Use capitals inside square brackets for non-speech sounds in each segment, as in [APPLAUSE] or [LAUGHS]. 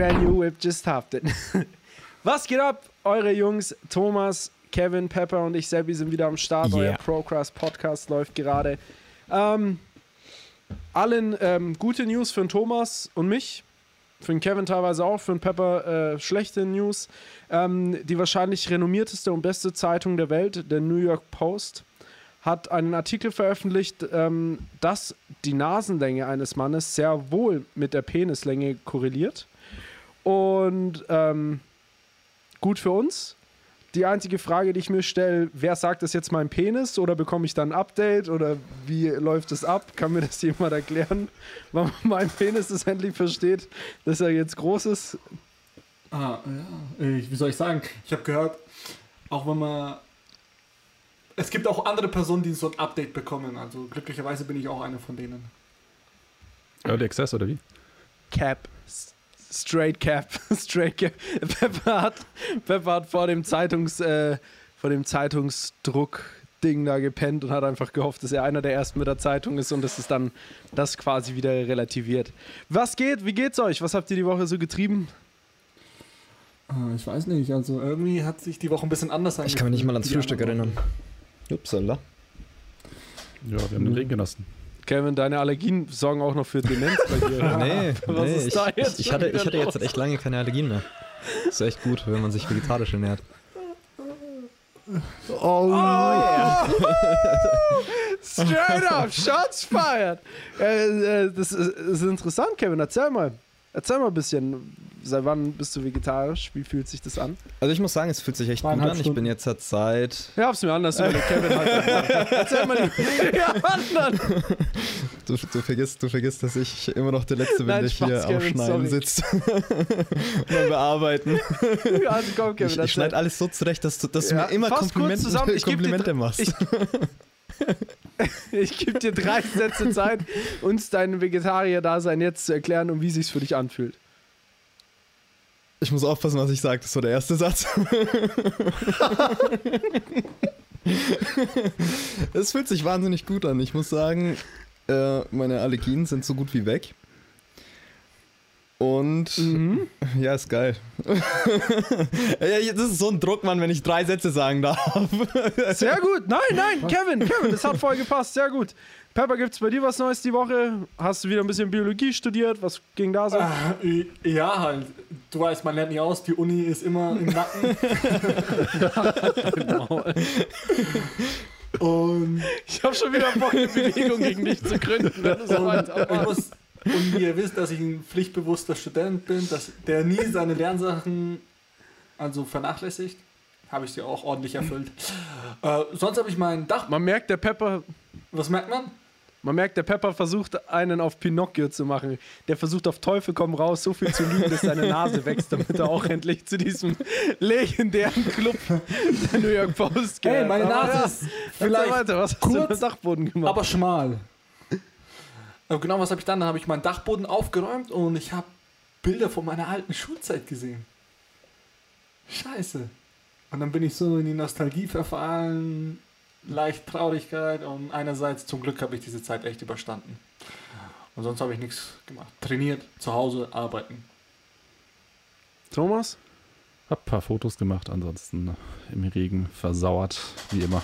brand new whip, just it. [LAUGHS] Was geht ab? Eure Jungs Thomas, Kevin, Pepper und ich, Seppi, sind wieder am Start. Yeah. Euer Procrast Podcast läuft gerade. Ähm, allen ähm, gute News für den Thomas und mich. Für den Kevin teilweise auch, für den Pepper äh, schlechte News. Ähm, die wahrscheinlich renommierteste und beste Zeitung der Welt, der New York Post, hat einen Artikel veröffentlicht, ähm, dass die Nasenlänge eines Mannes sehr wohl mit der Penislänge korreliert. Und ähm, gut für uns. Die einzige Frage, die ich mir stelle, wer sagt das jetzt mein Penis oder bekomme ich dann ein Update oder wie läuft es ab? Kann mir das jemand erklären, [LAUGHS] warum mein Penis es endlich versteht, dass er jetzt groß ist? Ah, ja. Ich, wie soll ich sagen? Ich habe gehört, auch wenn man. Es gibt auch andere Personen, die so ein Update bekommen. Also glücklicherweise bin ich auch eine von denen. Early Access oder wie? Cap. Straight Cap. [LAUGHS] Straight Cap. Pepper hat, Pepper hat vor dem Zeitungs, äh, vor dem Zeitungsdruck-Ding da gepennt und hat einfach gehofft, dass er einer der ersten mit der Zeitung ist und dass es dann das quasi wieder relativiert. Was geht? Wie geht's euch? Was habt ihr die Woche so getrieben? Ah, Ich weiß nicht, also irgendwie hat sich die Woche ein bisschen anders Ich kann mich nicht mal ans Frühstück erinnern. Upsala. Ja, wir haben den Regen genossen. Kevin, deine Allergien sorgen auch noch für Demenz bei dir. [LAUGHS] Nee, [LAUGHS] Was nee ist ich, da jetzt ich, ich, schon hatte, ich hatte jetzt echt lange keine Allergien mehr. Ist echt gut, wenn man sich vegetarisch ernährt. Oh, yeah. [LAUGHS] Straight up, shots fired. Äh, äh, das, ist, ist interessant, Kevin. Erzähl mal. Erzähl mal ein bisschen. Seit wann bist du vegetarisch? Wie fühlt sich das an? Also ich muss sagen, es fühlt sich echt gut Zweieinhalb an. Ich Stunden. bin jetzt halt seit... Ja, hab's mir anders überlegt, Kevin. Halt. Erzähl mal die ja, anderen. Du, du, vergisst, du vergisst, dass ich immer noch der Letzte bin, Nein, der Spaß, hier am Kevin, Schneiden sorry. sitzt. [LAUGHS] Und am Bearbeiten. Ja, also komm, Kevin. Ich, ich schneide alles so zurecht, dass du, dass du Ja, mir immer kurz Komplimente. Ich machst. ich- [LAUGHS] Ich gebe dir drei Sätze Zeit, uns dein Vegetarier-Dasein jetzt zu erklären und wie sich's für dich anfühlt. Ich muss aufpassen, was ich sage. Das war der erste Satz. [LAUGHS] Es fühlt sich wahnsinnig gut an. Ich muss sagen, äh, meine Allergien sind so gut wie weg. Und Mhm. ja, ist geil. [LAUGHS] das ist so ein Druck, Mann, wenn ich drei Sätze sagen darf. Sehr gut. Nein, nein, [LAUGHS] Kevin, Kevin, das hat voll gepasst. Sehr gut. Pepper, gibt's bei dir was Neues die Woche? Hast du wieder ein bisschen Biologie studiert? Was ging da so? Ah, Ja, halt. Du weißt, man lernt nicht aus. Die Uni ist immer im Nacken. [LAUGHS] Genau. Und, Ich habe schon wieder Bock, eine Bewegung gegen dich zu gründen, wenn du so und, ich muss, und wie ihr wisst, dass ich ein pflichtbewusster Student bin, dass der nie seine Lernsachen also vernachlässigt, habe ich sie auch ordentlich erfüllt. Äh, sonst habe ich mein Dach. Man merkt, der Pepper, Was merkt man? Man merkt, der Pepper versucht, einen auf Pinocchio zu machen. Der versucht auf Teufel komm raus, so viel zu lügen, dass seine Nase wächst, damit er auch endlich zu diesem legendären Club der New York Post Hey, gehört. meine Aber Nase ja, ist vielleicht weiter, was hast du kurz, mit dem Dachboden gemacht? aber schmal. Äh, Genau, was habe ich dann? Dann habe ich meinen Dachboden aufgeräumt und ich habe Bilder von meiner alten Schulzeit gesehen. Scheiße. Und dann bin ich so in die Nostalgie verfallen, leicht Traurigkeit und einerseits zum Glück habe ich diese Zeit echt überstanden. Und sonst habe ich nichts gemacht. Trainiert, zu Hause, arbeiten. Thomas? Hab ein paar Fotos gemacht, ansonsten im Regen versauert, wie immer.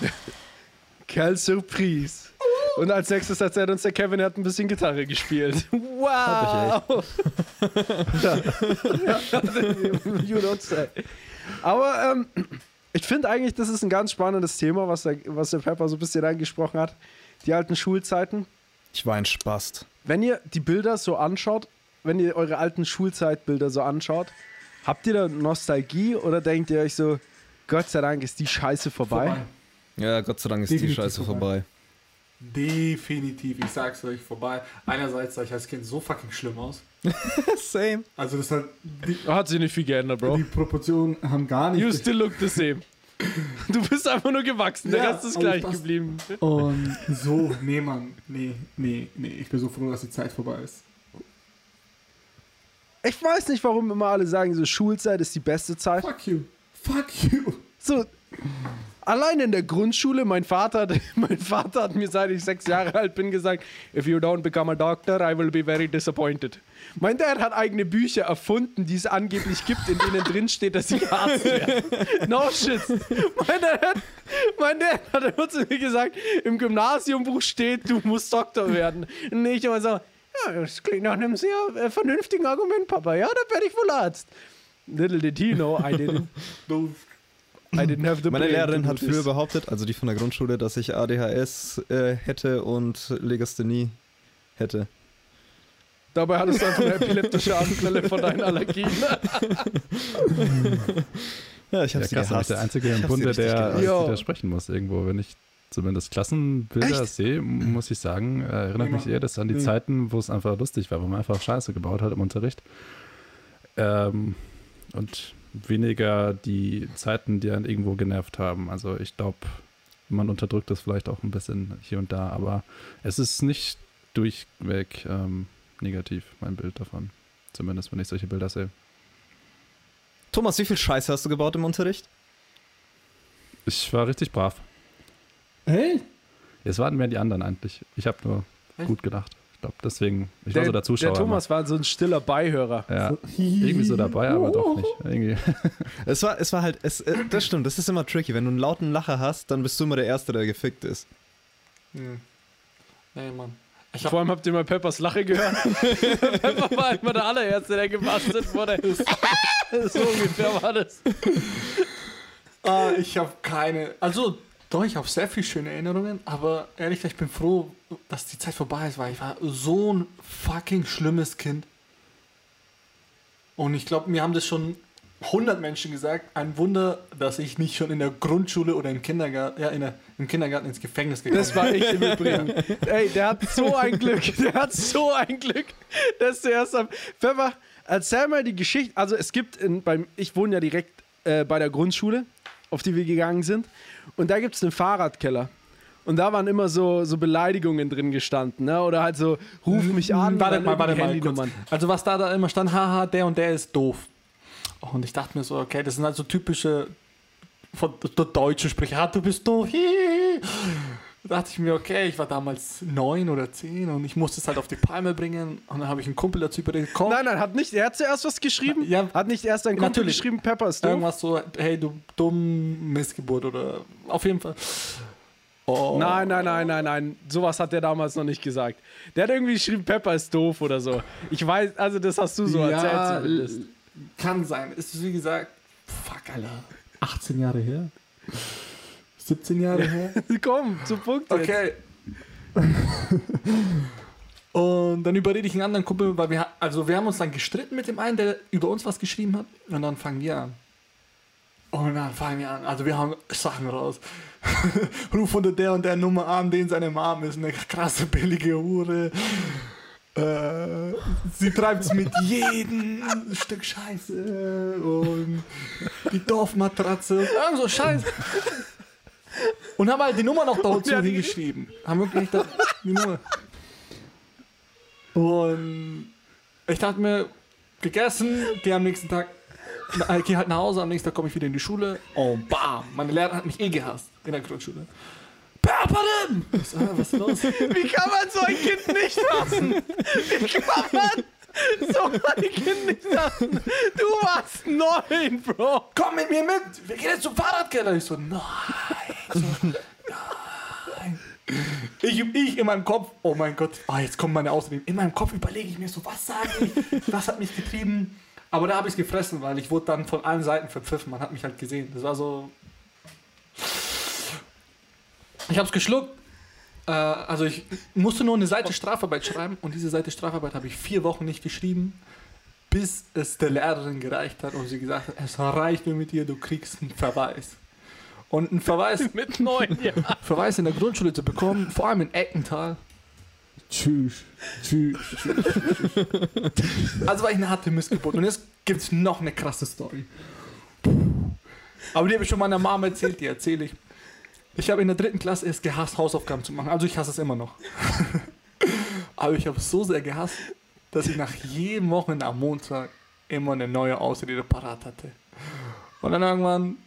[LAUGHS] Quelle Surprise. Und als nächstes erzählt uns der Kevin, er hat ein bisschen Gitarre gespielt. [LAUGHS] Wow! [LAUGHS] you don't say. Aber ähm, ich finde eigentlich, das ist ein ganz spannendes Thema, was der, was der Pepper so ein bisschen angesprochen hat. Die alten Schulzeiten. Ich war ein Spast. Wenn ihr die Bilder so anschaut, wenn ihr eure alten Schulzeitbilder so anschaut, habt ihr da Nostalgie oder denkt ihr euch so, Gott sei Dank ist die Scheiße vorbei? Ja, Gott sei Dank ist die Definitiv Scheiße vorbei. vorbei. Definitiv, ich sag's euch, vorbei. Einerseits sah ich als Kind so fucking schlimm aus. [LAUGHS] Same. Also das halt, die, Hat sich nicht viel geändert, Bro. die Proportionen haben gar nicht You still look the same. [LAUGHS] Du bist einfach nur gewachsen, der Ja, Rest ist gleich geblieben. Und so, nee, Mann. Nee, nee, nee. Ich bin so froh, dass die Zeit vorbei ist. Ich weiß nicht, warum immer alle sagen, so Schulzeit ist die beste Zeit. Fuck you. Fuck you. So, Allein in der Grundschule, mein Vater, hat, [LAUGHS] mein Vater hat mir, seit ich sechs Jahre alt bin, gesagt, if you don't become a doctor, I will be very disappointed. Mein Dad hat eigene Bücher erfunden, die es angeblich gibt, in denen drin steht, dass ich Arzt werde. [LAUGHS] No shit. Mein Dad, mein Dad hat immer zu mir gesagt, im Gymnasiumbuch steht, du musst Doktor werden. Und ich immer so, ja, das klingt nach einem sehr äh, vernünftigen Argument, Papa. Ja, dann werde ich wohl Arzt. Little did he know, I didn't. [LAUGHS] Meine Lehrerin hat früher behauptet, also die von der Grundschule, dass ich ADHS äh, hätte und Legasthenie hätte. Dabei hattest du einfach eine epileptische Anfälle von deinen Allergien. [LAUGHS] Ja, ich Ja, habe sie krass, gehasst. der Einzige im Bunde, der gehasst. Ja. widersprechen muss irgendwo. Wenn ich zumindest Klassenbilder Echt? sehe, muss ich sagen, äh, erinnert mich eher das an die Hm. Zeiten, wo es einfach lustig war, wo man einfach Scheiße gebaut hat im Unterricht. Ähm, und weniger die Zeiten, die einen irgendwo genervt haben. Also ich glaube, man unterdrückt das vielleicht auch ein bisschen hier und da, aber es ist nicht durchweg ähm, negativ, mein Bild davon. Zumindest, wenn ich solche Bilder sehe. Thomas, wie viel Scheiße hast du gebaut im Unterricht? Ich war richtig brav. Hey? Es waren mehr die anderen eigentlich. Ich habe nur Echt? gut gelacht. Ich glaube, deswegen, ich war so der Zuschauer. der Thomas war so ein stiller Beihörer. immer. Ja, [LAUGHS] irgendwie so dabei, aber doch nicht. [LAUGHS] Irgendwie. [LAUGHS] Es war, es war halt, es, äh, das stimmt, das ist immer tricky. Wenn du einen lauten Lacher hast, dann bist du immer der Erste, der gefickt ist. Hm. Nee, Mann. Ich Vor hab, allem habt ihr mal Peppers Lache gehört. Pepper war immer der allererste, der gebastelt wurde. so ungefähr war das. ah, ich habe keine. Also, doch, ich habe sehr viele schöne Erinnerungen, aber ehrlich gesagt, ich bin froh, dass die Zeit vorbei ist, weil ich war so ein fucking schlimmes Kind. Und ich glaube, mir haben das schon 100 Menschen gesagt. Ein Wunder, dass ich nicht schon in der Grundschule oder im Kindergarten, ja, in der, im Kindergarten ins Gefängnis gekommen Das war ich im Übrigen. [LAUGHS] Ey, der hat so ein Glück. Der hat so ein Glück, dass du erst am. Pfeffer, erzähl mal die Geschichte. Also, es gibt in, beim. Ich wohne ja direkt äh, bei der Grundschule, auf die wir gegangen sind. Und da gibt es einen Fahrradkeller. Und da waren immer so, so Beleidigungen drin gestanden, ne? Oder halt so, ruf mich an, Warte mal, warte mal kurz. Also was da, da immer stand, haha, der und der ist doof. Und ich dachte mir so, okay, das sind halt so typische von der deutschen Sprüche. Ah, du bist doof. hihi. Da dachte ich mir, okay, ich war damals neun oder zehn und ich musste es halt auf die Palme bringen. Und dann habe ich einen Kumpel dazu überredet, komm, Nein, nein, hat nicht er zuerst was geschrieben? Ja. Hat nicht erst ein Kumpel Natürlich. geschrieben, Pepper ist doof? irgendwas so, hey, du dumm Missgeburt oder auf jeden Fall. Oh. Nein, nein, nein, nein, nein. Sowas hat der damals noch nicht gesagt. Der hat irgendwie geschrieben, Pepper ist doof oder so. Ich weiß, also das hast du so ja, erzählt zumindest. kann sein. Ist wie gesagt, fuck, Alter. 18 Jahre her? 17 Jahre her? [LAUGHS] Komm, zum Punkt jetzt. Okay. [LAUGHS] Und dann überrede ich einen anderen Kumpel, weil wir, ha- also wir haben uns dann gestritten mit dem einen, der über uns was geschrieben hat. Und dann fangen wir an. Und dann fangen wir an. Also wir haben Sachen raus. [LAUGHS] Ruf unter der und der Nummer an, den seine Mom ist eine krasse billige Hure. Äh, sie treibt es mit jedem Stück Scheiße und die Dorfmatratze und irgend so Scheiße. Und haben halt die Nummer noch dazu hingeschrieben. Haben wirklich da, die Nummer. Und ich dachte mir, gegessen, gehe am nächsten Tag, äh, gehe halt nach Hause, am nächsten Tag komme ich wieder in die Schule und bam, meine Lehrerin hat mich eh gehasst in der Grundschule. Pepperin! Ich so, ah, was ist los? Wie kann man so ein Kind nicht hassen? Wie kann man so ein Kind nicht hassen? Du warst neun, Bro. Komm mit mir mit, wir gehen jetzt zum Fahrradkeller. Ich so, nein. So. Ich, ich in meinem Kopf, oh mein Gott, ah, jetzt kommen meine Ausreden. In meinem Kopf überlege ich mir so, was sage ich? Was hat mich getrieben? Aber da habe ich es gefressen, weil ich wurde dann von allen Seiten verpfiffen. Man hat mich halt gesehen. Das war so. Ich habe es geschluckt. Äh, also ich musste nur eine Seite Strafarbeit schreiben und diese Seite Strafarbeit habe ich vier Wochen nicht geschrieben, bis es der Lehrerin gereicht hat und sie gesagt hat, es reicht mir mit dir, du kriegst einen Verweis. Und einen Verweis, [LAUGHS] Mit neun, ja. [LAUGHS] Verweis in der Grundschule zu bekommen, vor allem in Eckental. Tschüss. Tschüss. tschüss, [LAUGHS] tschüss. Also war ich eine harte Missgeburt. Und jetzt gibt es noch eine krasse Story. Aber die habe ich schon meiner Mama erzählt, die erzähle ich. Ich habe in der dritten Klasse erst gehasst, Hausaufgaben zu machen. Also ich hasse es immer noch. Aber ich habe es so sehr gehasst, dass ich nach jedem Wochenende am Montag immer eine neue Ausrede parat hatte. Und dann irgendwann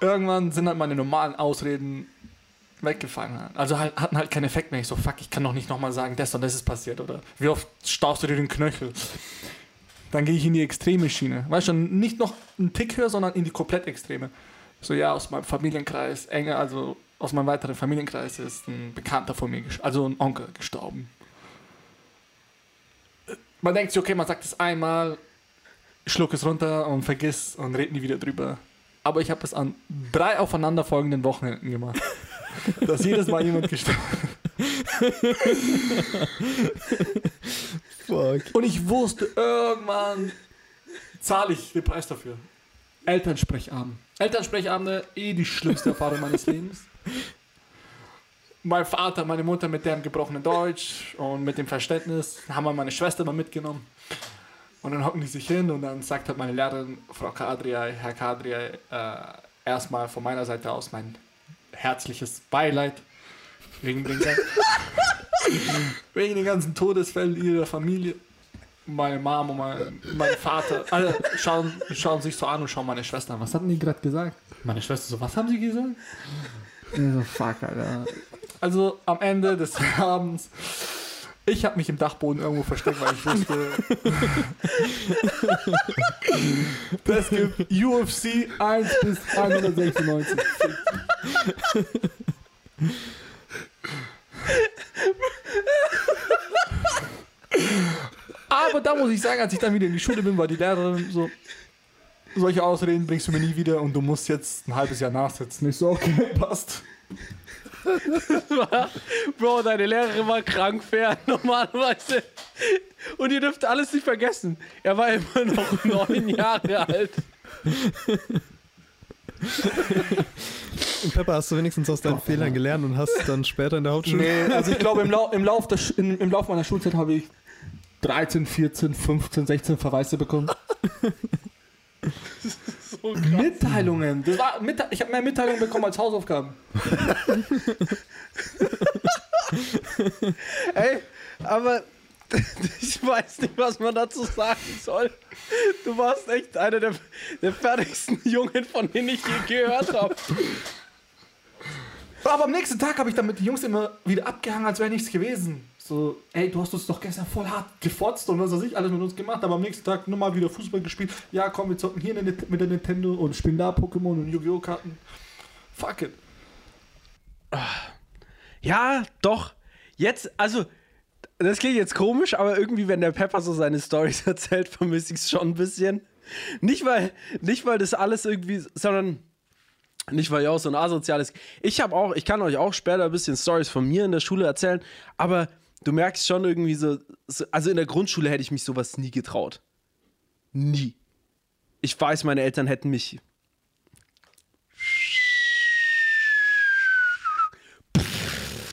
irgendwann sind halt meine normalen Ausreden weggefallen. Also halt, hatten halt keinen Effekt mehr. Ich so, fuck, ich kann doch nicht nochmal sagen, das und das ist passiert. Oder wie oft staust du dir den Knöchel? Dann gehe ich in die extreme Schiene. Weißt du, nicht noch einen Tick höher, sondern in die komplett extreme. So, ja, aus meinem Familienkreis, enger, also aus meinem weiteren Familienkreis ist ein Bekannter von mir, also ein Onkel gestorben. Man denkt sich, okay, man sagt es einmal, schluck es runter und vergiss und red nie wieder drüber. Aber ich habe es an drei aufeinanderfolgenden Wochenenden gemacht. [LAUGHS] dass jedes Mal jemand gestorben [LAUGHS] Fuck. Und ich wusste, irgendwann zahle ich den Preis dafür. Elternsprechabend. Elternsprechabende, eh die schlimmste Erfahrung meines Lebens. Mein Vater, meine Mutter mit dem gebrochenen Deutsch und mit dem Verständnis haben wir meine Schwester mal mitgenommen. Und dann hocken die sich hin und dann sagt halt meine Lehrerin, Frau Kadria, Herr Kadria, äh, erstmal von meiner Seite aus mein herzliches Beileid wegen den, gan- [LAUGHS] wegen den ganzen Todesfällen ihrer Familie. Meine Mom und mein, mein Vater, alle schauen, schauen sich so an und schauen meine Schwester an. Was hatten die gerade gesagt? Meine Schwester so, was haben sie gesagt? So, fuck, Alter. Also am Ende des Abends, ich habe mich im Dachboden irgendwo versteckt, weil ich wusste, [LAUGHS] das gibt UFC 1 bis 196. Aber da muss ich sagen, als ich dann wieder in die Schule bin, war die Lehrerin so, solche Ausreden bringst du mir nie wieder und du musst jetzt ein halbes Jahr nachsitzen. Ich so, okay, passt. [LAUGHS] Bro, deine Lehrerin war krank fair, [LAUGHS] normalerweise. Und ihr dürft alles nicht vergessen. Er war immer noch [LAUGHS] neun Jahre alt. Und Pepper, hast du wenigstens aus deinen Fehlern gelernt und hast dann später in der Hauptschule. Nee, also ich glaube, im, Lau im, Lauf der Sch in, im Lauf meiner Schulzeit habe ich 13, 14, 15, 16 Verweise bekommen. So Mitteilungen. Das war Mitte ich habe mehr Mitteilungen bekommen als Hausaufgaben. [LAUGHS] Ey, aber [LAUGHS] ich weiß nicht, was man dazu sagen soll. Du warst echt einer der, der fertigsten Jungen, von denen ich je gehört habe. Aber am nächsten Tag habe ich dann mit den Jungs immer wieder abgehangen, als wäre nichts gewesen. So, ey, du hast uns doch gestern voll hart gefotzt und was weiß ich alles mit uns gemacht, aber am nächsten Tag nochmal wieder Fußball gespielt. Ja, komm, wir zocken hier mit der Nintendo und spielen da Pokémon und Yu-Gi-Oh! Karten. Fuck it. Ja, doch. Jetzt, also, das klingt jetzt komisch, aber irgendwie, wenn der Pepper so seine Stories [LAUGHS] erzählt, vermisse ich es schon ein bisschen. Nicht weil, nicht weil das alles irgendwie, sondern nicht weil ich auch so ein asoziales. Ich habe auch, ich kann euch auch später ein bisschen Stories von mir in der Schule erzählen, aber du merkst schon irgendwie so, so also in der Grundschule hätte ich mich sowas nie getraut. Nie. Ich weiß, meine Eltern hätten mich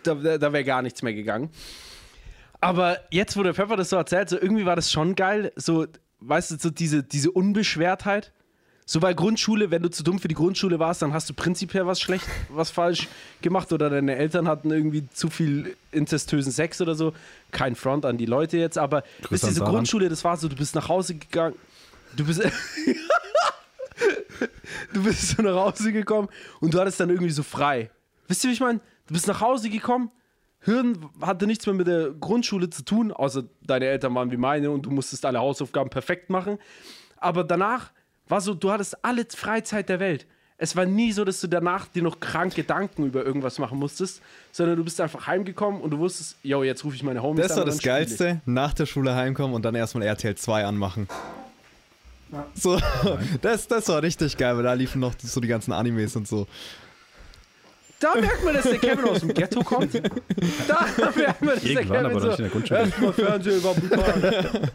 da, da, wäre gar nichts mehr gegangen. Aber jetzt, wo der Pepper das so erzählt, so irgendwie war das schon geil. So, weißt du, so diese, diese Unbeschwertheit. So, weil Grundschule, wenn du zu dumm für die Grundschule warst, dann hast du prinzipiell was schlecht, was falsch gemacht oder deine Eltern hatten irgendwie zu viel inzestösen Sex oder so. Kein Front an die Leute jetzt, aber so Saran. Grundschule, das war so, du bist nach Hause gegangen, du bist. [LAUGHS] du bist so nach Hause gekommen und du hattest dann irgendwie so frei. Wisst ihr, wie ich meine? Du bist nach Hause gekommen, Hirn hatte nichts mehr mit der Grundschule zu tun, außer deine Eltern waren wie meine und du musstest alle Hausaufgaben perfekt machen. Aber danach war so, du hattest alle Freizeit der Welt. Es war nie so, dass du danach dir noch krank Gedanken über irgendwas machen musstest, sondern du bist einfach heimgekommen und du wusstest, yo, jetzt rufe ich meine Homies Das an war das spiel ich. Geilste, nach der Schule heimkommen und dann erstmal RTL 2 anmachen. So, [LAUGHS] das, das war richtig geil, weil da liefen noch so die ganzen Animes und so. Da merkt man, dass der Kevin aus dem Ghetto kommt. Da [LAUGHS] merkt man, dass der Irgendwann, Kevin aber so, nicht in der Grundschule. Erstmal Fernsehen war brutal.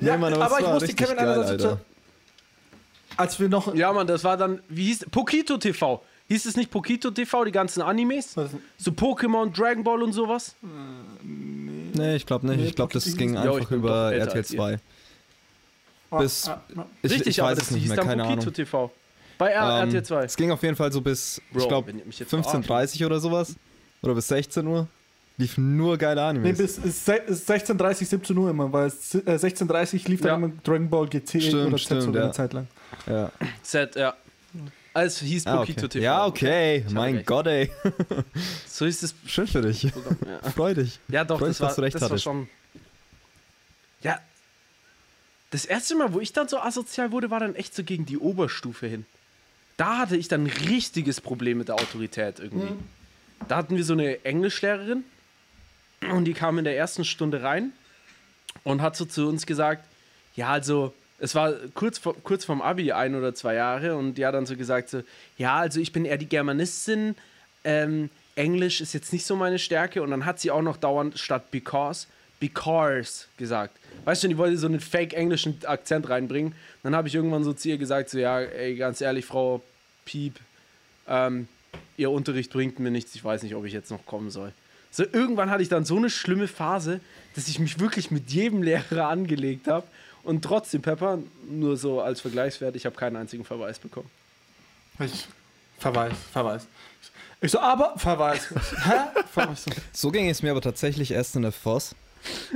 Nee, Mann, aber, aber ich war muss die richtig Kevin geil, einerseits Alter. Als wir noch. Ja, Mann, das war dann, wie hieß Pokito TV. Hieß es nicht Pokito TV, die ganzen Animes? Was- So Pokémon, Dragon Ball und sowas? Nee, ich glaube nicht. Nee, Ich glaube, das ging Ja, einfach über RTL als ihr. 2. bis- Ah, ah, Ich, Richtig, ich aber weiß das es nicht hieß mehr, dann keine Pokito Ahnung. TV. Bei R Ähm, RTL 2. Es ging auf jeden Fall so bis, Bro, ich glaube, wenn ihr mich jetzt 15.30 Uhr oder sowas. Oder bis 16 Uhr. Liefen nur geile Nee, Animes. bis es se- es 16.30, 17 Uhr immer, weil es, äh, 16.30 lief dann Ja. immer Dragon Ball GT Stimmt, oder Z stimmt, ja. eine Zeit lang. Ja. Set, ja. Es hieß Ah, Pokito okay. TV. ja, okay. Ich Mein. Gott, ey. So ist das Schön für dich. Programm. Ja, Freu dich. ja doch, Freut das mich, war, dass du recht das war hattest. schon. Ja. Das erste Mal, wo ich dann so asozial wurde, war dann echt so gegen die Oberstufe hin. Da hatte ich dann ein richtiges Problem mit der Autorität irgendwie. Da hatten wir so eine Englischlehrerin und die kam in der ersten Stunde rein und hat so zu uns gesagt, ja, also es war kurz, vor, kurz vorm Abi, ein oder zwei Jahre und die hat dann so gesagt, so, ja, also ich bin eher die Germanistin, ähm, Englisch ist jetzt nicht so meine Stärke und dann hat sie auch noch dauernd statt because, because gesagt. Weißt du, die wollte so einen fake-englischen Akzent reinbringen. Dann habe ich irgendwann so zu ihr gesagt, so, ja, ey, ganz ehrlich, Frau Piep, ähm, ihr Unterricht bringt mir nichts, ich weiß nicht, ob ich jetzt noch kommen soll. So, irgendwann hatte ich dann so eine schlimme Phase, dass ich mich wirklich mit jedem Lehrer angelegt habe. Und trotzdem, Pepper, nur so als Vergleichswert, ich habe keinen einzigen Verweis bekommen. Ich, Verweis, Verweis. Ich so, aber Verweis. [LAUGHS] Hä? Verweis. So ging es mir aber tatsächlich erst in der Voss.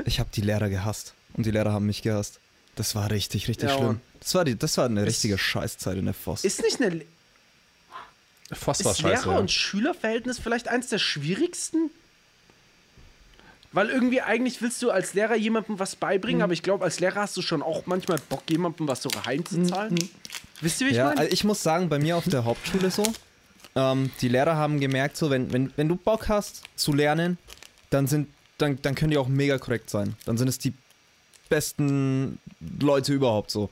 Ich habe die Lehrer gehasst. Und die Lehrer haben mich gehasst. Das war richtig, richtig Ja, schlimm. Das war, die, das war eine Ist- richtige Scheißzeit in der Voss. Ist nicht eine Voss war ist scheiße. Lehrer- ja. und Schülerverhältnis vielleicht eins der schwierigsten? Weil irgendwie eigentlich willst du als Lehrer jemandem was beibringen, Mhm. aber ich glaube, als Lehrer hast du schon auch manchmal Bock, jemandem was so heimzuzahlen. Mhm. Wisst ihr, wie ich ja, meine? also ich muss sagen, bei mir auf der Hauptschule so, ähm, die Lehrer haben gemerkt, so, wenn, wenn, wenn du Bock hast zu lernen, dann sind, dann, dann können die auch mega korrekt sein. Dann sind es die besten Leute überhaupt so.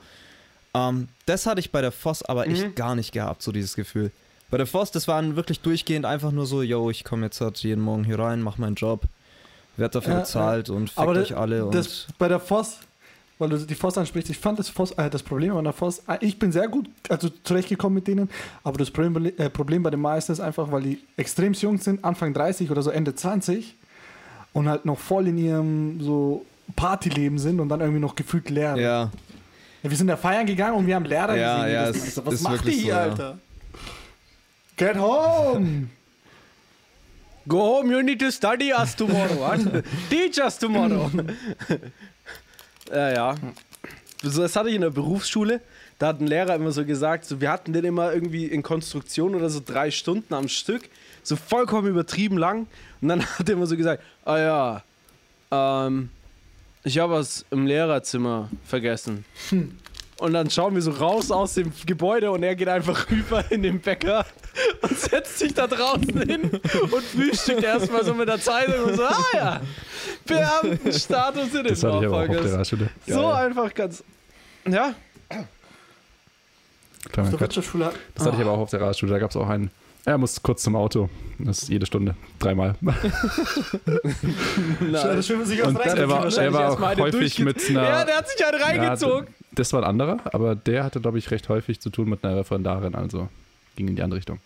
Ähm, das hatte ich bei der Voss aber Mhm. echt gar nicht gehabt, so dieses Gefühl. Bei der Voss, das waren wirklich durchgehend einfach nur so, yo, ich komme jetzt halt jeden Morgen hier rein, mach meinen Job, werd dafür Ja, bezahlt und fickt Aber euch alle und das bei der Voss, weil du die Voss ansprichst, ich fand das Voss, äh, das Problem an der Voss, äh, ich bin sehr gut, also zurechtgekommen mit denen, aber das Problem, äh, Problem bei den meisten ist einfach, weil die extrem jung sind, Anfang 30 oder so Ende 20 und halt noch voll in ihrem so Partyleben sind und dann irgendwie noch gefühlt lernen. ja, Ja, wir sind da feiern gegangen und wir haben Lehrer Ja, gesehen. ja, das ist, was ist macht ihr hier, so, ja. Alter? Get home! Go home, you need to study us tomorrow. huh? [LAUGHS] Teach us tomorrow. [LAUGHS] ja, ja. So, das hatte ich in der Berufsschule. Da hat ein Lehrer immer so gesagt, so, wir hatten den immer irgendwie in Konstruktion oder so drei Stunden am Stück, so vollkommen übertrieben lang. Und dann [LAUGHS] hat er immer so gesagt, ah ja, ähm, ich habe was im Lehrerzimmer vergessen. Und dann schauen wir so raus aus dem Gebäude und er geht einfach rüber in den Bäcker [LAUGHS] und setzt sich da draußen hin und frühstückt erstmal so mit der Zeitung und so, ah ja, Beamtenstatus in den Das hatte ich aber auch auf der Nachfolgers. Realschule. So einfach ganz. Ja, Kleiner Quatsch. Das hatte ich aber auch auf der Realschule. Da gab es auch einen. Er muss kurz zum Auto. Das ist jede Stunde. Dreimal. [LAUGHS] das schön, sich Und er war, er war auch häufig mit einer. ja, der hat sich halt reingezogen. Ja, das war ein anderer, aber der hatte, glaube ich, recht häufig zu tun mit einer Referendarin. Also ging in die andere Richtung.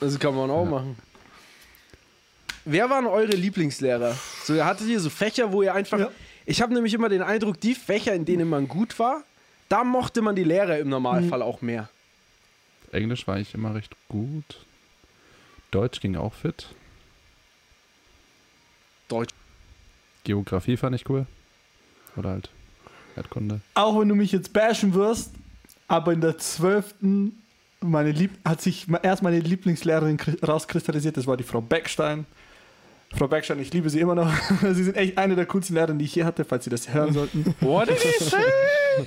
Das kann man auch machen. Wer waren eure Lieblingslehrer? So, hattet ihr so Fächer, wo ihr einfach. Ja. Ich habe nämlich immer den Eindruck, die Fächer, in denen man gut war, da mochte man die Lehrer im Normalfall auch mehr. Englisch war ich immer recht gut. Deutsch ging auch fit. Deutsch. Geografie fand ich cool. Oder halt Erdkunde. auch wenn du mich jetzt bashen wirst, aber in der 12. Meine Lieb hat sich erst meine Lieblingslehrerin kri- rauskristallisiert, das war die Frau Beckstein. Frau Beckstein, ich liebe sie immer noch. [LAUGHS] Sie sind echt eine der coolsten Lehrerinnen, die ich je hatte, falls Sie das hören sollten. [LAUGHS] What did he say?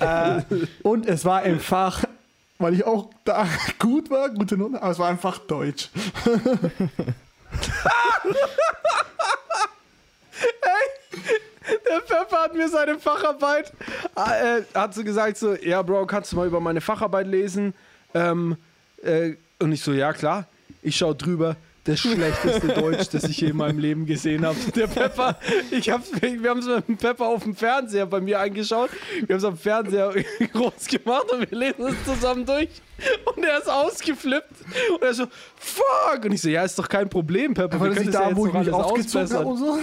[LAUGHS] äh, und es war im Fach, weil ich auch da gut war, gute Note, aber es war einfach Deutsch. Der Pfeffer hat mir seine Facharbeit, äh, hat so gesagt so, ja Bro, kannst du mal über meine Facharbeit lesen? Ähm, äh, und ich so, ja klar. Ich schau drüber, das schlechteste [LAUGHS] Deutsch, das ich je in meinem Leben gesehen habe. Der Pepper, ich hab's, wir haben es mit dem Pepper auf dem Fernseher bei mir angeschaut. Wir haben es am Fernseher [LAUGHS] groß gemacht und wir lesen es zusammen durch. Und er ist ausgeflippt. Und er so, fuck. Und ich so, ja, ist doch kein Problem, Pepper. War wir das ja da, wo ich mich ausbessern. habe und so?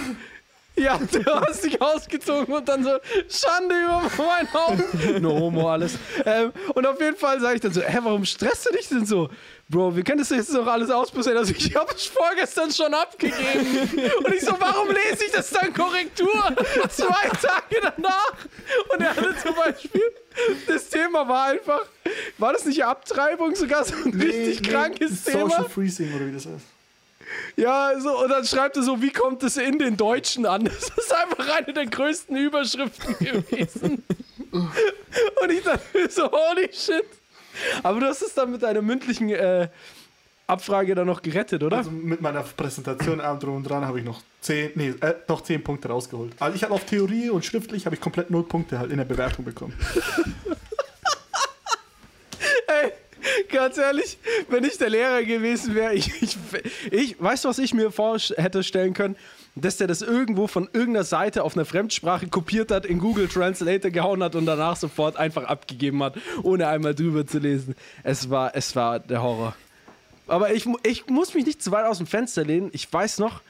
Ja, [LAUGHS] du hast dich ausgezogen und dann so, Schande über mein Haupt. [LAUGHS] No homo, alles. Ähm, und auf jeden Fall sage ich dann so, hä, warum stresst du dich denn so? Bro, wir können das jetzt noch alles ausprobieren. Also ich habe es vorgestern schon abgegeben. [LAUGHS] Und ich so, warum lese ich das dann Korrektur? Zwei Tage danach. Und er hatte zum Beispiel, das Thema war einfach, war das nicht Abtreibung, sogar so ein richtig krankes Thema? Social Freezing oder wie das heißt. Ja, so, und dann schreibt er so, wie kommt es in den Deutschen an? [LAUGHS] Das ist einfach eine der größten Überschriften gewesen. und ich dachte so, holy shit. Aber du hast es dann mit deiner mündlichen äh, Abfrage dann noch gerettet, oder? Also mit meiner Präsentation allem drum und dran habe ich noch 10, nee, äh, noch 10 Punkte rausgeholt. Also ich habe auf Theorie und schriftlich habe ich komplett 0 Punkte halt in der Bewertung bekommen. [LAUGHS] Ey, [LAUGHS] ganz ehrlich, wenn ich der Lehrer gewesen wäre, ich, ich, ich, weißt du, was ich mir vor hätte stellen können? Dass der das irgendwo von irgendeiner Seite auf einer Fremdsprache kopiert hat, in Google Translator gehauen hat und danach sofort einfach abgegeben hat, ohne einmal drüber zu lesen. Es war, es war der Horror. Aber ich, ich muss mich nicht zu weit aus dem Fenster lehnen. Ich weiß noch,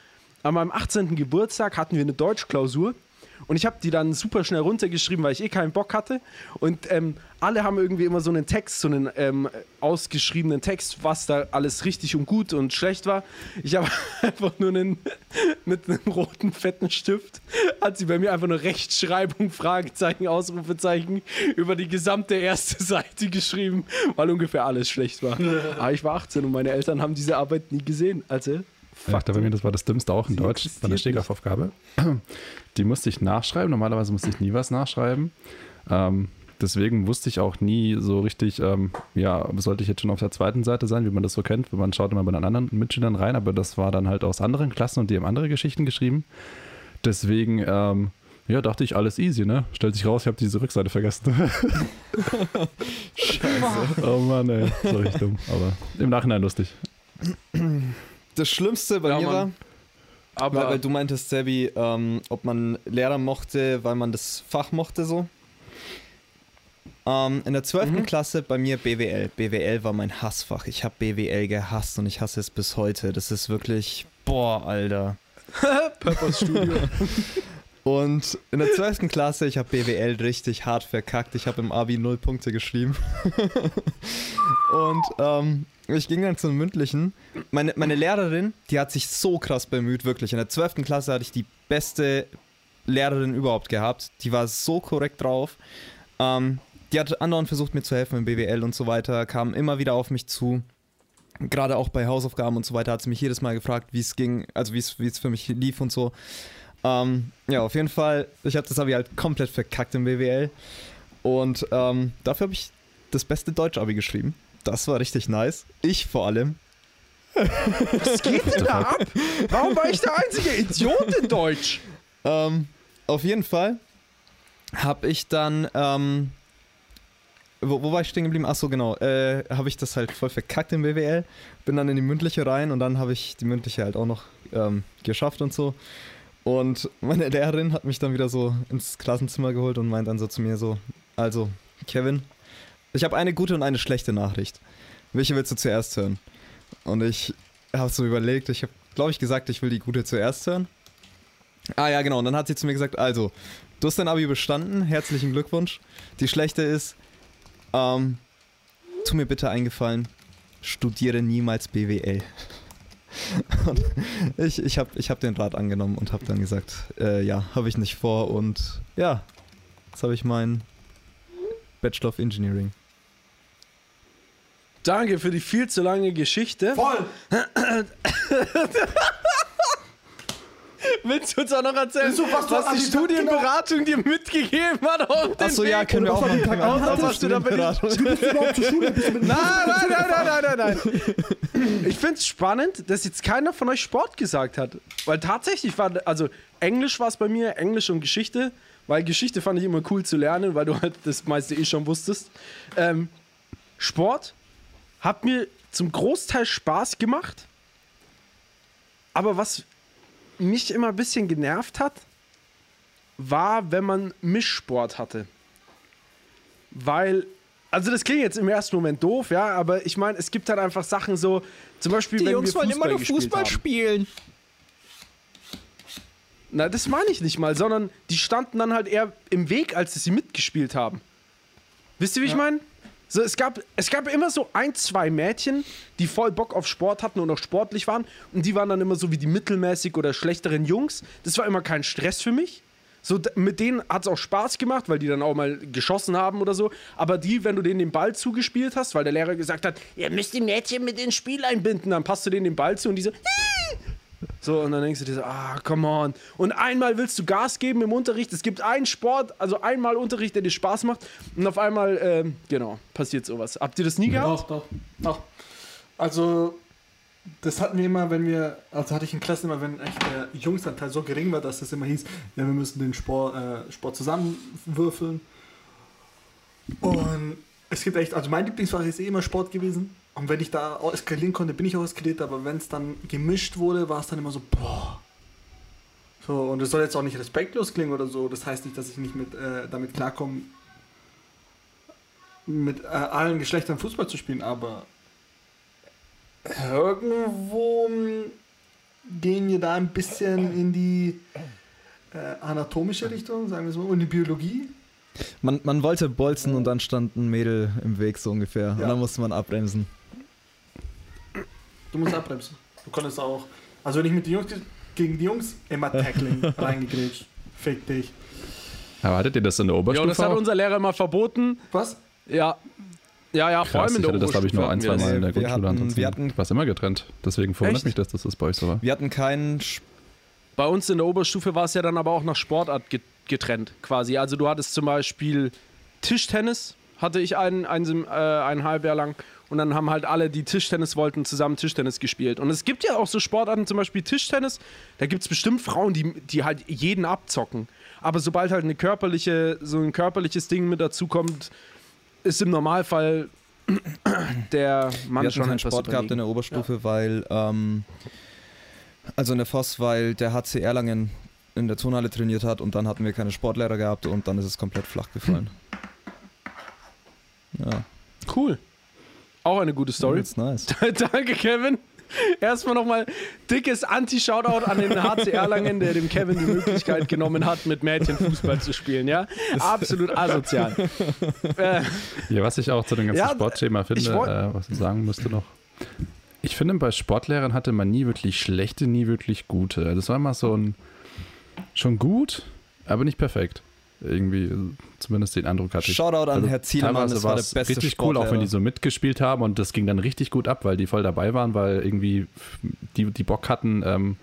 an meinem 18. Geburtstag hatten wir eine Deutschklausur. Und ich habe die dann super schnell runtergeschrieben, weil ich eh keinen Bock hatte. Und ähm, alle haben irgendwie immer so einen Text, so einen ähm, ausgeschriebenen Text, was da alles richtig und gut und schlecht war. Ich habe [LAUGHS] einfach nur einen, [LAUGHS] mit einem roten, fetten Stift, hat sie bei mir einfach nur Rechtschreibung, Fragezeichen, Ausrufezeichen über die gesamte erste [LAUGHS] Seite geschrieben, weil ungefähr alles schlecht war. Aber ich war 18 und meine Eltern haben diese Arbeit nie gesehen. Also, Ja, da bei mir, das war das Dümmste auch in Sie Deutsch, bei der existiert nicht. Stegaufgabe. [CLEARS THROAT] Die musste ich nachschreiben. Normalerweise musste ich nie was nachschreiben. Ähm, deswegen wusste ich auch nie so richtig, ähm, ja, sollte ich jetzt schon auf der zweiten Seite sein, wie man das so kennt. Man schaut immer bei den anderen Mitschülern rein, aber das war dann halt aus anderen Klassen und die haben andere Geschichten geschrieben. Deswegen, ähm, ja, dachte ich, alles easy, ne? Stellt sich raus, ich habe diese Rückseite vergessen. [LAUGHS] Scheiße. oh Mann, ey, so richtig dumm. Aber im Nachhinein lustig. [CLEARS THROAT] Das Schlimmste bei Ja, mir Mann. war, aber weil, weil du meintest, Sebi, ähm, ob man Lehrer mochte, weil man das Fach mochte so. Ähm, in der 12. Mhm. Klasse bei mir BWL. BWL war mein Hassfach. Ich habe BWL gehasst und ich hasse es bis heute. Das ist wirklich, boah, Alter. [LAUGHS] Purpose Studio. [LAUGHS] Und in der 12. Klasse, ich habe BWL richtig hart verkackt. Ich habe im Abi 0 Punkte geschrieben. [LAUGHS] und ähm, ich ging dann zum mündlichen. Meine, meine Lehrerin, die hat sich so krass bemüht, wirklich. In der 12. Klasse hatte ich die beste Lehrerin überhaupt gehabt. Die war so korrekt drauf. Ähm, die hat andauernd versucht, mir zu helfen im BWL und so weiter, kam immer wieder auf mich zu. Gerade auch bei Hausaufgaben und so weiter hat sie mich jedes Mal gefragt, wie es ging, also wie es für mich lief und so. Ähm, ja, auf jeden Fall, ich habe das Abi halt komplett verkackt im BWL. Und ähm, dafür habe ich das beste Deutsch-Abi geschrieben. Das war richtig nice. Ich vor allem. Was geht denn da ab? Warum war ich der einzige Idiot in Deutsch? Ähm, auf jeden Fall habe ich dann, ähm, wo, wo war ich stehen geblieben? Achso, genau, äh, habe ich das halt voll verkackt im BWL, bin dann in die mündliche rein und dann habe ich die mündliche halt auch noch ähm, geschafft und so. Und meine Lehrerin hat mich dann wieder so ins Klassenzimmer geholt und meint dann so zu mir so, also, Kevin, ich habe eine gute und eine schlechte Nachricht. Welche willst du zuerst hören? Und ich habe so überlegt, ich habe, glaube ich, gesagt, ich will die gute zuerst hören. Ah ja, genau. Und dann hat sie zu mir gesagt, also, du hast dein Abi bestanden, herzlichen Glückwunsch. Die schlechte ist, ähm, tu mir bitte eingefallen, studiere niemals BWL. Und ich ich habe ich hab den Rat angenommen und habe dann gesagt, äh, ja, habe ich nicht vor und ja, jetzt habe ich meinen Bachelor of Engineering. Danke für die viel zu lange Geschichte. Voll! [LAUGHS] Willst du uns auch noch erzählen, So, was was, die die- Studienberatung dir mitgegeben hat? Auf den Achso, ja, können wir auch was mal. hat die Außer Tag- was du da. Bist du überhaupt zur Schule? [LAUGHS] Nein, nein, nein, nein, nein, nein, nein. [LAUGHS] Ich finde es spannend, dass jetzt keiner von euch Sport gesagt hat. Weil tatsächlich war, also Englisch war es bei mir, Englisch und Geschichte. Weil Geschichte fand ich immer cool zu lernen, weil du halt das meiste eh schon wusstest. Ähm, Sport hat mir zum Großteil Spaß gemacht. Aber was mich immer ein bisschen genervt hat, war, wenn man Mischsport hatte. Weil, also das klingt jetzt im ersten Moment doof, ja, aber ich meine, es gibt halt einfach Sachen so, zum Beispiel, wenn wir Fußball gespielt haben. spielen. Na, das meine ich nicht mal, sondern die standen dann halt eher im Weg, als sie mitgespielt haben. Wisst ihr, wie ich meine? So, es, gab, es gab immer so ein, zwei Mädchen, die voll Bock auf Sport hatten und auch sportlich waren. Und die waren dann immer so wie die mittelmäßig oder schlechteren Jungs. Das war immer kein Stress für mich. So, mit denen hat es auch Spaß gemacht, weil die dann auch mal geschossen haben oder so. Aber die, wenn du denen den Ball zugespielt hast, weil der Lehrer gesagt hat, ihr müsst die Mädchen mit ins Spiel einbinden, dann passt du denen den Ball zu und die so, so, und dann denkst du dir so, ah, come on. Und einmal willst du Gas geben im Unterricht. Es gibt einen Sport, also einmal Unterricht, der dir Spaß macht. Und auf einmal, ähm, genau, passiert sowas. Habt ihr das nie gehabt? Doch, doch, doch. Also, das hatten wir immer, wenn wir, also hatte ich in Klassen immer, wenn echt der Jungsanteil so gering war, dass es immer hieß, ja, wir müssen den Sport, äh, Sport zusammenwürfeln. Und es gibt echt, also mein Lieblingsfach ist eh immer Sport gewesen. Und wenn ich da eskalieren konnte, bin ich auch eskaliert, aber wenn es dann gemischt wurde, war es dann immer so, boah. So, und es soll jetzt auch nicht respektlos klingen oder so. Das heißt nicht, dass ich nicht mit, äh, damit klarkomme, mit äh, allen Geschlechtern Fußball zu spielen, aber irgendwo mm, gehen wir da ein bisschen in die äh, anatomische Richtung, sagen wir es mal, und in die Biologie. Man, man wollte bolzen und dann stand ein Mädel im Weg, so ungefähr. Und Ja. dann musste man abbremsen. Du musst abbremsen. Du konntest auch. Also wenn ich mit den Jungs ge- gegen die Jungs immer Tackling [LAUGHS] reingegrätscht. Fick dich. Aber hattet ihr das in der Ja, Oberstufe? und das hat unser Lehrer immer verboten. Was? Ja. Ja, ja, vor Krass, allem in der hatte das, glaube ich, nur ein, zwei Mal in der Wir Grundschule. hatten- ansonsten wir hatten- war es immer getrennt. Deswegen verwundert mich, dass das, das bei euch so war. Wir hatten keinen. Bei uns in der Oberstufe war es ja dann aber auch nach Sportart get getrennt, quasi. Also du hattest zum Beispiel Tischtennis, hatte ich ein, ein, Sem- äh, ein halb Jahr lang. Und dann haben halt alle, die Tischtennis wollten, zusammen Tischtennis gespielt. Und es gibt ja auch so Sportarten, zum Beispiel Tischtennis. Da gibt es bestimmt Frauen, die, die halt jeden abzocken. Aber sobald halt eine körperliche, so ein körperliches Ding mit dazukommt, ist im Normalfall [CLEARS THROAT] der Mann wir schon etwas Sport gehabt in überlegen. der Oberstufe, weil. Ähm, also in der Voss, weil der HC Erlangen in der Turnhalle trainiert hat und dann hatten wir keine Sportlehrer gehabt und dann ist es komplett flach gefallen. [CLEARS THROAT] Ja, Cool. Auch eine gute Story. That's nice. [LAUGHS] Danke, Kevin. Erstmal nochmal dickes Anti-Shoutout an den HC Erlangen, der dem Kevin die Möglichkeit genommen hat, mit Mädchen Fußball zu spielen. Ja, absolut asozial. [LAUGHS] Äh, Ja, was ich auch zu dem ganzen Ja, Sportthema finde, äh, was ich sagen müsste noch. Ich finde, bei Sportlehrern hatte man nie wirklich schlechte, nie wirklich gute. Das war immer so ein schon gut, aber nicht perfekt. Irgendwie, äh, zumindest den Eindruck hatte ich. Shoutout an Also Herr Zielemann, das war der beste richtig cool, auch wenn die so mitgespielt haben und das ging dann richtig gut ab, weil die voll dabei waren, weil irgendwie die, die Bock hatten, ähm,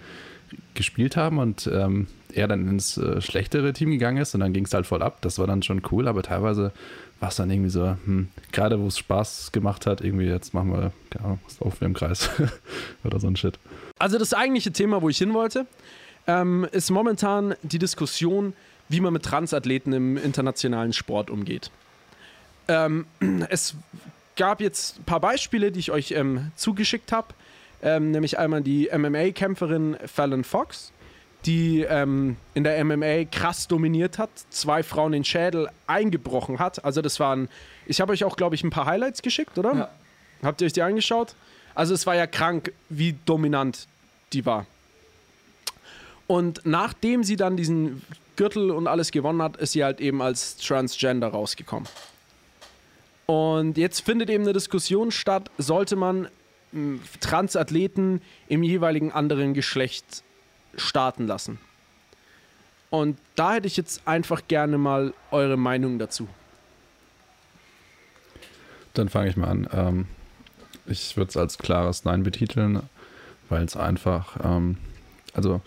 gespielt haben und ähm, er dann ins äh, schlechtere Team gegangen ist und dann ging es halt voll ab. Das war dann schon cool, aber teilweise war es dann irgendwie so, hm, gerade wo es Spaß gemacht hat, irgendwie jetzt machen wir, keine Ahnung, was wir im Kreis [LAUGHS] oder so ein Shit. also das eigentliche Thema, wo ich hin wollte, ähm, ist momentan die Diskussion, wie man mit Transathleten im internationalen Sport umgeht. Ähm, [CLEARS THROAT] es gab jetzt ein paar Beispiele, die ich euch ähm, zugeschickt habe. Ähm, nämlich einmal die MMA-Kämpferin Fallon Fox, die ähm, in der MMA krass dominiert hat, zwei Frauen den Schädel eingebrochen hat. Also das waren, ich habe euch auch, glaube ich, ein paar Highlights geschickt, oder? Ja. Habt ihr euch die angeschaut? Also es war ja krank, wie dominant die war. Und nachdem sie dann diesen Gürtel und alles gewonnen hat, ist sie halt eben als Transgender rausgekommen. Und jetzt findet eben eine Diskussion statt, sollte man mh, Transathleten im jeweiligen anderen Geschlecht starten lassen. Und da hätte ich jetzt einfach gerne mal eure Meinung dazu. Dann fange ich mal an. Ähm, ich würde es als klares Nein betiteln, weil es einfach, ähm, also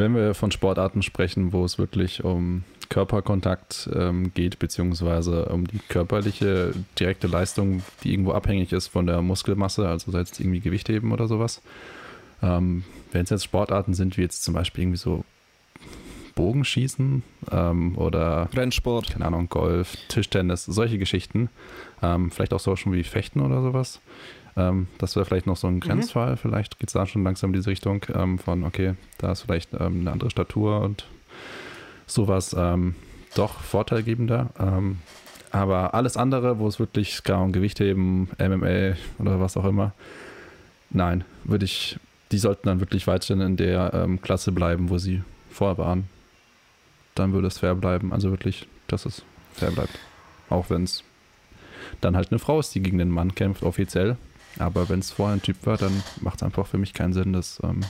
wenn wir von Sportarten sprechen, wo es wirklich um Körperkontakt ähm, geht, beziehungsweise um die körperliche direkte Leistung, die irgendwo abhängig ist von der Muskelmasse, also sei es irgendwie Gewichtheben oder sowas. Ähm, wenn es jetzt Sportarten sind, wie jetzt zum Beispiel irgendwie so Bogenschießen ähm, oder Rennsport. keine Ahnung, Golf, Tischtennis, solche Geschichten. Ähm, vielleicht auch so schon wie Fechten oder sowas. Ähm, das wäre vielleicht noch so ein Grenzfall. Vielleicht geht es da schon langsam in diese Richtung ähm, von, okay, da ist vielleicht ähm, eine andere Statur und sowas ähm, doch vorteilgebender. Ähm, aber alles andere, wo es wirklich gar um Gewichtheben, MMA oder was auch immer, nein, würde ich, die sollten dann wirklich weiterhin in der ähm, Klasse bleiben, wo sie vorwarnen. Dann würde es fair bleiben. Also wirklich, dass es fair bleibt. Auch wenn es dann halt eine Frau ist, die gegen den Mann kämpft, offiziell. Aber wenn es vorher ein Typ war, dann macht es einfach für mich keinen Sinn, das ähm,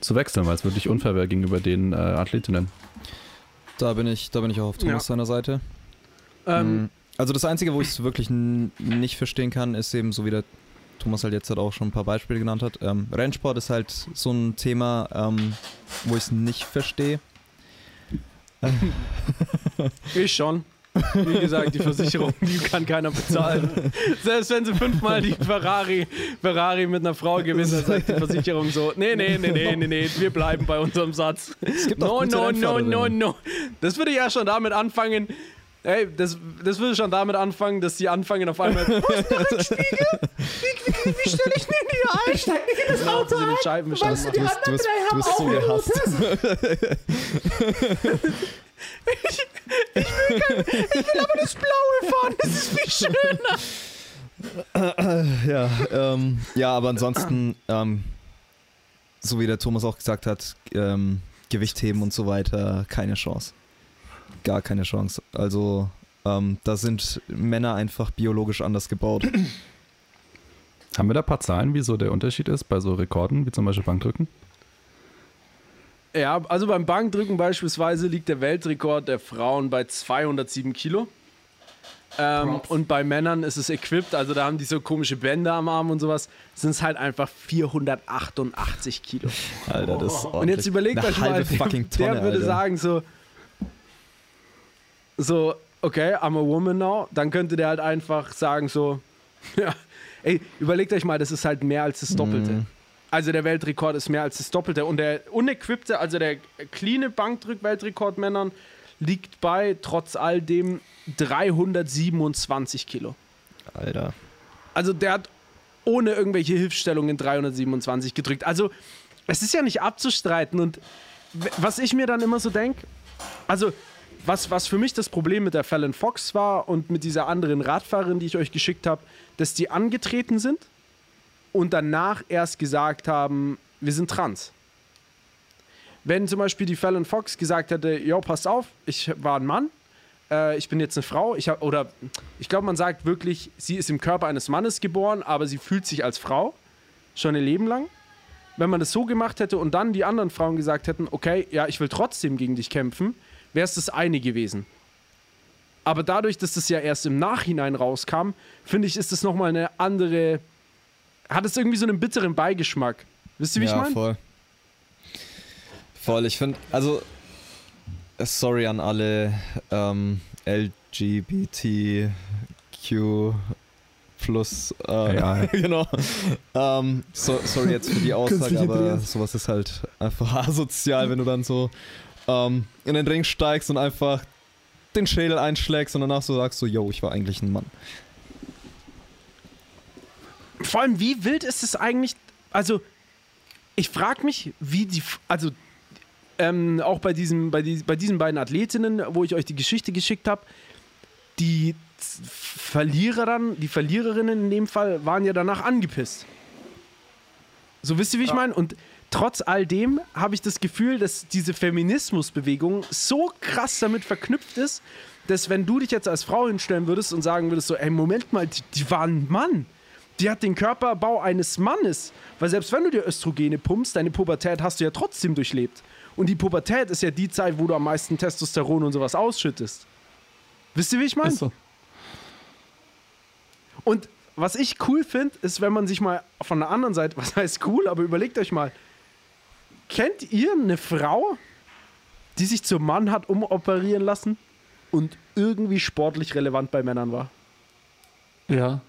zu wechseln, weil es wirklich unfair wäre gegenüber den äh, Athletinnen. Da bin ich, da bin ich auch auf Thomas Ja. seiner Seite. Ähm, Mhm. Also das Einzige, wo ich es wirklich nicht verstehen kann, ist eben so wie der Thomas halt jetzt halt auch schon ein paar Beispiele genannt hat. Ähm, Rennsport ist halt so ein Thema, ähm, wo ich es nicht verstehe. [LAUGHS] Ich schon. Wie gesagt, die Versicherung, die kann keiner bezahlen. Selbst wenn sie fünfmal die Ferrari, Ferrari mit einer Frau gewinnen, dann sagt die Versicherung so, nee, nee, nee, nee, nee, nee, wir bleiben bei unserem Satz. Es gibt No, auch no, no, no, no. Das würde ja schon damit anfangen, ey, das, das würde schon damit anfangen, dass die anfangen auf einmal, wo ist der Rückspiegel? Wie, wie, wie stelle ich den hier ein? Steig nicht in das Auto ein. Scheibenwischer Du bist, [LAUGHS] [LAUGHS] bist, du bist so gehasst. aber das Blaue fahren, das ist viel schöner. [LAUGHS] Ja, ähm, ja, aber ansonsten, ähm, so wie der Thomas auch gesagt hat, ähm, Gewichtheben und so weiter, keine Chance. Gar keine Chance. Also, ähm, da sind Männer einfach biologisch anders gebaut. Haben wir da ein paar Zahlen, wie so der Unterschied ist bei so Rekorden, wie zum Beispiel Bankdrücken? Ja, also beim Bankdrücken beispielsweise liegt der Weltrekord der Frauen bei 207 Kilo. Ähm, und bei Männern ist es equipped, also da haben die so komische Bänder am Arm und sowas, sind es halt einfach 488 Kilo. Alter, das ist Und jetzt überlegt euch mal, fucking [LAUGHS] Tonne, der würde Alter. sagen so, so, okay, I'm a woman now, dann könnte der halt einfach sagen so, [LAUGHS] ja, ey, überlegt euch mal, das ist halt mehr als das Doppelte. Mhm. Also der Weltrekord ist mehr als das Doppelte und der unequipte, also der cleane Bankdrück-Weltrekord Männern liegt bei trotz all dem 327 Kilo. Alter. Also der hat ohne irgendwelche Hilfsstellungen 327 gedrückt. Also es ist ja nicht abzustreiten und was ich mir dann immer so denke, also was, was für mich das Problem mit der Fallon Fox war und mit dieser anderen Radfahrerin, die ich euch geschickt habe, dass die angetreten sind und danach erst gesagt haben, wir sind trans. Wenn zum Beispiel die Fallon Fox gesagt hätte, jo, passt auf, ich war ein Mann, äh, ich bin jetzt eine Frau, ich hab, oder ich glaube, man sagt wirklich, sie ist im Körper eines Mannes geboren, aber sie fühlt sich als Frau, schon ihr Leben lang. Wenn man das so gemacht hätte und dann die anderen Frauen gesagt hätten, okay, ja, ich will trotzdem gegen dich kämpfen, wäre es das eine gewesen. Aber dadurch, dass das ja erst im Nachhinein rauskam, finde ich, ist das nochmal eine andere, hat es irgendwie so einen bitteren Beigeschmack. Wisst ihr, wie ja, ich meine? voll. Voll, ich finde, also, sorry an alle ähm, LGBTQ plus, äh, Ja. [LAUGHS] genau. ähm, so, sorry jetzt für die [LAUGHS] Aussage, aber sowas ist halt einfach [LAUGHS] asozial, wenn du dann so ähm, in den Ring steigst und einfach den Schädel einschlägst und danach so sagst so, yo, ich war eigentlich ein Mann. Vor allem, wie wild ist es eigentlich? Also, ich frage mich, wie die, also ähm, auch bei, diesem, bei, die, bei diesen beiden Athletinnen, wo ich euch die Geschichte geschickt habe, die Verlierer dann, die Verliererinnen in dem Fall, waren ja danach angepisst. So wisst ihr, wie ich meine? Und trotz all dem habe ich das Gefühl, dass diese Feminismusbewegung so krass damit verknüpft ist, dass wenn du dich jetzt als Frau hinstellen würdest und sagen würdest so, ey, Moment mal, die, die war ein Mann. Die hat den Körperbau eines Mannes. Weil selbst wenn du dir Östrogene pumpst, deine Pubertät hast du ja trotzdem durchlebt. Und die Pubertät ist ja die Zeit, wo du am meisten Testosteron und sowas ausschüttest. Wisst ihr, wie ich meine? So. Und was ich cool finde, ist, wenn man sich mal von der anderen Seite, [LAUGHS] was heißt cool, aber überlegt euch mal, kennt ihr eine Frau, die sich zum Mann hat umoperieren lassen und irgendwie sportlich relevant bei Männern war? Ja.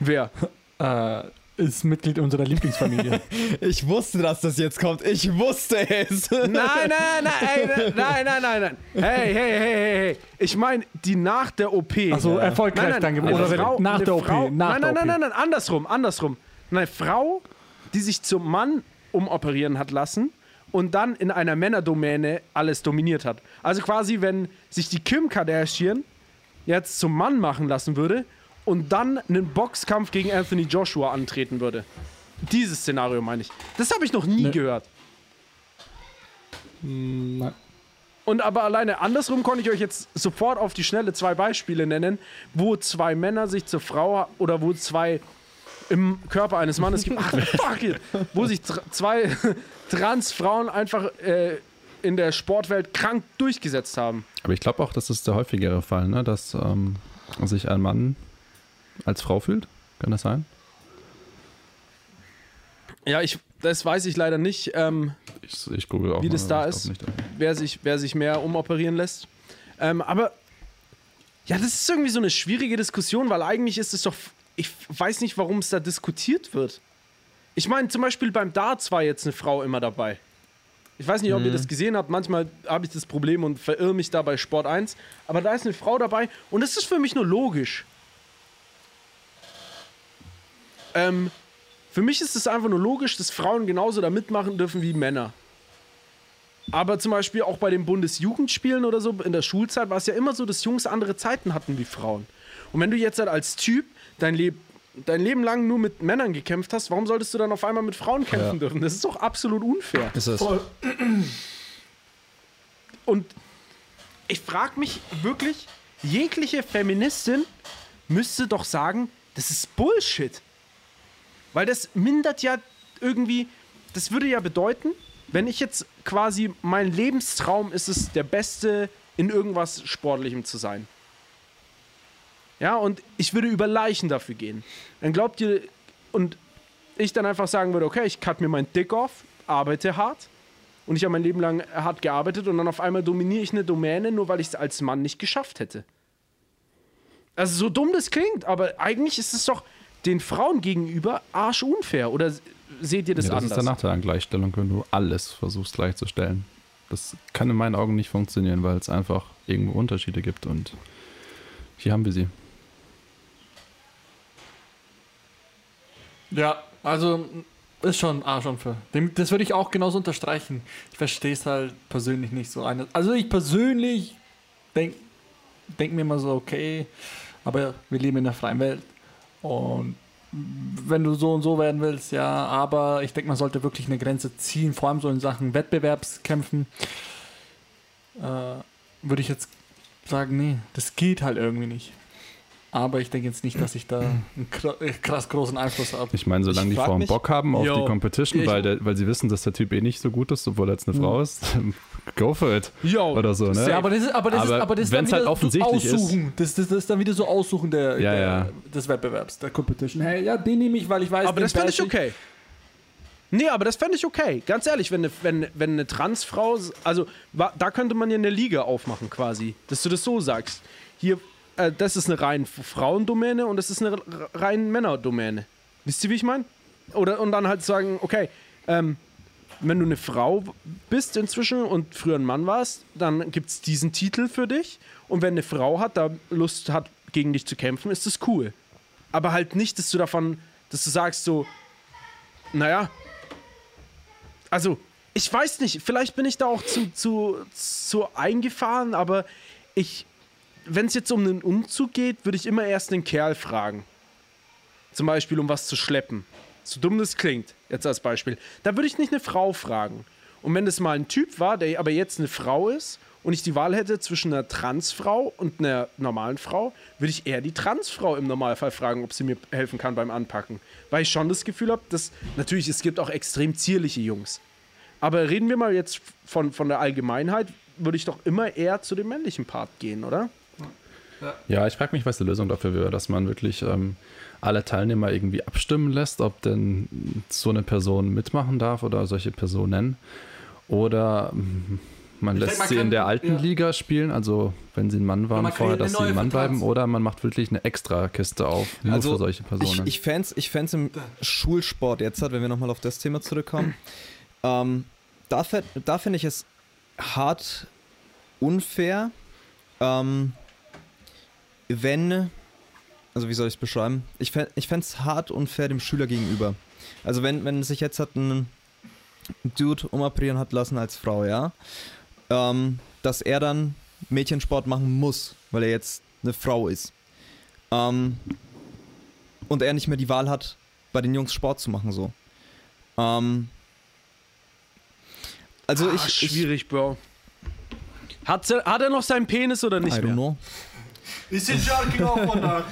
Wer? Äh, ist Mitglied unserer Lieblingsfamilie. [LAUGHS] Ich wusste, dass das jetzt kommt. Ich wusste es. Nein, nein, nein, ey, nein, nein, nein, nein. Hey, hey, hey, hey, hey. Ich meine, die nach der OP. Achso, erfolgreich dann geworden. Oder Frau- nach der OP. Frau, nach nein, der nein, OP. nein, nein, nein, andersrum, andersrum. Eine Frau, die sich zum Mann umoperieren hat lassen und dann in einer Männerdomäne alles dominiert hat. Also quasi, wenn sich die Kim Kardashian jetzt zum Mann machen lassen würde und dann einen Boxkampf gegen Anthony Joshua antreten würde. Dieses Szenario meine ich. Das habe ich noch nie Ne. gehört. Mm, Nein. Und aber alleine andersrum konnte ich euch jetzt sofort auf die Schnelle zwei Beispiele nennen, wo zwei Männer sich zur Frau oder wo zwei im Körper eines Mannes gibt, ach, [LAUGHS] fuck it, wo sich tr- zwei [LAUGHS] Transfrauen einfach äh, in der Sportwelt krank durchgesetzt haben. Aber ich glaube auch, das ist der häufigere Fall, ne? dass ähm, sich ein Mann als Frau fühlt. Kann das sein? Ja, ich, das weiß ich leider nicht, ähm, Ich, ich google auch Wie mal, das da ist. Nicht. wer, sich, wer sich mehr umoperieren lässt. Ähm, aber ja, das ist irgendwie so eine schwierige Diskussion, weil eigentlich ist es doch, ich weiß nicht, warum es da diskutiert wird. Ich meine, zum Beispiel beim Darts war jetzt eine Frau immer dabei. Ich weiß nicht, ob ihr das gesehen habt. Manchmal habe ich das Problem und verirre mich da bei Sport 1. Aber da ist eine Frau dabei und das ist für mich nur logisch. Ähm, für mich ist es einfach nur logisch, dass Frauen genauso da mitmachen dürfen wie Männer. Aber zum Beispiel auch bei den Bundesjugendspielen oder so in der Schulzeit war es ja immer so, dass Jungs andere Zeiten hatten wie Frauen. Und wenn du jetzt halt als Typ dein, Leb dein Leben lang nur mit Männern gekämpft hast, warum solltest du dann auf einmal mit Frauen kämpfen Ja. dürfen? Das ist doch absolut unfair. Ist es. Voll. Und ich frage mich wirklich, jegliche Feministin müsste doch sagen, das ist Bullshit. Weil das mindert ja irgendwie, das würde ja bedeuten, wenn ich jetzt quasi, mein Lebenstraum ist es, der Beste in irgendwas Sportlichem zu sein. Ja, und ich würde über Leichen dafür gehen. Dann glaubt ihr, und ich dann einfach sagen würde, okay, ich cut mir meinen Dick off, arbeite hart, und ich habe mein Leben lang hart gearbeitet und dann auf einmal dominiere ich eine Domäne, nur weil ich es als Mann nicht geschafft hätte. Also so dumm das klingt, aber eigentlich ist es doch den Frauen gegenüber arschunfair. Oder seht ihr das ja, das anders? ist der Nachteil an Gleichstellung, wenn du alles versuchst gleichzustellen. Das kann in meinen Augen nicht funktionieren, weil es einfach irgendwo Unterschiede gibt und hier haben wir sie. Ja, also ist schon Arschunfall. Dem- Das würde ich auch genauso unterstreichen. Ich verstehe es halt persönlich nicht so. Eine, also ich persönlich denke denk mir immer so, okay, aber wir leben in einer freien Welt. Und wenn du so und so werden willst, ja, aber ich denke, man sollte wirklich eine Grenze ziehen, vor allem so in Sachen Wettbewerbskämpfen. Äh, würde ich jetzt sagen, nee, das geht halt irgendwie nicht. Aber ich denke jetzt nicht, dass ich da einen äh, krass großen Einfluss habe. Ich meine, solange Ich die Frauen Bock haben auf Jo. die Competition, weil, der, weil sie wissen, dass der Typ eh nicht so gut ist, obwohl er jetzt eine Frau ist, go for it. Yo, Oder so, ne? Ja, aber das ist, aber das Aber ist, aber das ist dann halt wieder offensichtlich so Aussuchen. Das, das, das ist dann wieder so Aussuchen der, Ja, der, ja. des Wettbewerbs, der Competition. Hey, ja, den nehme ich, weil ich weiß, aber das fände ich okay. Nee, aber das fände ich okay. Ganz ehrlich, wenn eine, wenn, wenn eine Transfrau, also da könnte man ja eine Liga aufmachen quasi, dass du das so sagst. Hier, äh, das ist eine rein Frauendomäne und das ist eine rein Männerdomäne. Wisst ihr, wie ich meine? Oder und dann halt sagen, okay, ähm, wenn du eine Frau bist inzwischen und früher ein Mann warst, dann gibt es diesen Titel für dich. Und wenn eine Frau hat, da Lust hat, gegen dich zu kämpfen, ist das cool. Aber halt nicht, dass du davon, dass du sagst so, naja, also, ich weiß nicht, vielleicht bin ich da auch zu, zu, zu eingefahren, aber ich, wenn es jetzt um einen Umzug geht, würde ich immer erst den Kerl fragen. Zum Beispiel, um was zu schleppen. So dumm das klingt, jetzt als Beispiel. Da würde ich nicht eine Frau fragen. Und wenn das mal ein Typ war, der aber jetzt eine Frau ist und ich die Wahl hätte zwischen einer Transfrau und einer normalen Frau, würde ich eher die Transfrau im Normalfall fragen, ob sie mir helfen kann beim Anpacken. Weil ich schon das Gefühl habe, dass natürlich, es gibt auch extrem zierliche Jungs. Aber reden wir mal jetzt von, von der Allgemeinheit, würde ich doch immer eher zu dem männlichen Part gehen, oder? Ja, ich frage mich, was die Lösung dafür wäre, dass man wirklich ähm, alle Teilnehmer irgendwie abstimmen lässt, ob denn so eine Person mitmachen darf oder solche Personen. Oder mm, man Ich lässt denk, man sie in kann- der alten ja. Liga spielen, also wenn sie ein Mann waren man vorher, dass sie ein Mann bleiben. Oder man macht wirklich eine extra Kiste auf, nur für solche Ich, Personen. ich fände es ich fänd's im Schulsport jetzt, wenn wir nochmal auf das Thema zurückkommen, ähm, da, da finde ich es hart unfair, ähm, wenn, also wie soll ich es beschreiben? Ich fände ich es hart unfair dem Schüler gegenüber. Also wenn, wenn sich jetzt hat ein Dude umoperieren hat lassen als Frau, ja, ähm, dass er dann Mädchensport machen muss, weil er jetzt eine Frau ist. Ähm, und er nicht mehr die Wahl hat, bei den Jungs Sport zu machen so. Ähm, Also Ah, ich, ich schwierig, Bro. Hat, hat er noch seinen Penis oder I nicht don't mehr? know. Is it jerking off or not?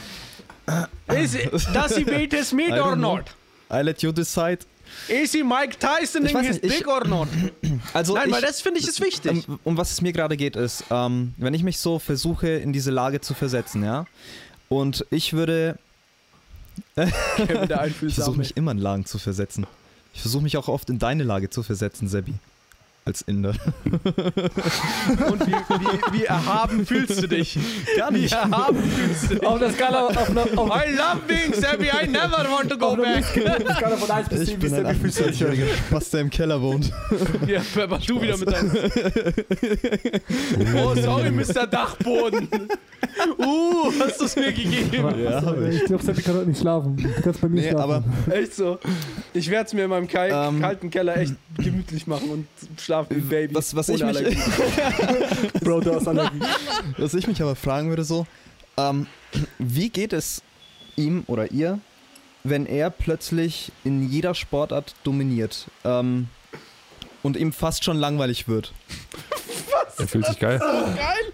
Is does he beat his meat or know. not? I let you decide. Is he Mike Tyson in his dick or not? [CLEARS THROAT] Also Nein, ich, weil das finde ich ist wichtig. um, um was es mir gerade geht, ist, ähm, wenn ich mich so versuche, in diese Lage zu versetzen, ja, und ich würde, [LAUGHS] [LAUGHS] ich versuche mich immer in Lagen zu versetzen. Ich versuche mich auch oft in deine Lage zu versetzen, Sebi. Als Inder. Und wie, wie, wie erhaben fühlst du dich? Gar Wie erhaben fühlst du dich? Auf der Skala, auf einer, auf, I love being Sammy, I never want to go back. Skala von 1 bis Ich 10, wie wie fühlst du dich? 28-jähriger Spaß, der im Keller wohnt. Ja, Pepper, du wieder mit deinem. Oh, sorry, Mr. Dachboden. Uh, hast du es mir gegeben? Ja, hab ich. ich glaube, Seppi kann heute nicht schlafen. Du kannst bei mir Nee, schlafen. aber Echt so. Ich werde es mir in meinem Ähm. kalten Keller echt gemütlich machen und schlafen wie ein Baby. was, was, ich mich. [LAUGHS] Bro, du hast Allergie. was ich mich aber fragen würde so, ähm, wie geht es ihm oder ihr, wenn er plötzlich in jeder Sportart dominiert ähm, und ihm fast schon langweilig wird? Er fühlt sich geil. Geil.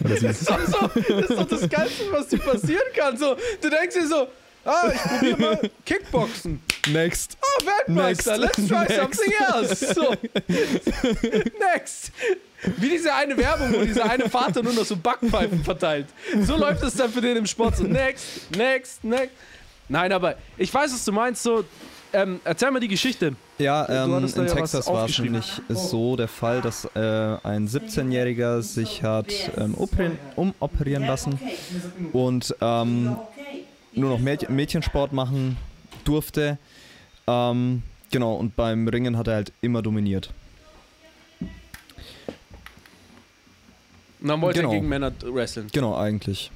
Das ist, doch so, das ist doch das Geilste, was dir passieren kann. So, du denkst dir so, ah, ich probiere mal Kickboxen. Next. Ah, Weltmeister, Next. let's try Next. something else. So. [LAUGHS] Next. Wie diese eine Werbung, wo dieser eine Vater nur noch so Backpfeifen verteilt. So läuft es dann für den im Sport. So, next, next, next. Nein, aber ich weiß, was du meinst. So, ähm, erzähl mal die Geschichte. Ja, ähm, in ja Texas war es nämlich so der Fall, dass äh, ein 17-Jähriger sich hat ähm, operieren, umoperieren lassen und ähm, nur noch Mäd Mädchensport machen durfte. Ähm, genau, und beim Ringen hat er halt immer dominiert. Und dann wollte Genau. er gegen Männer wresteln. Genau, eigentlich.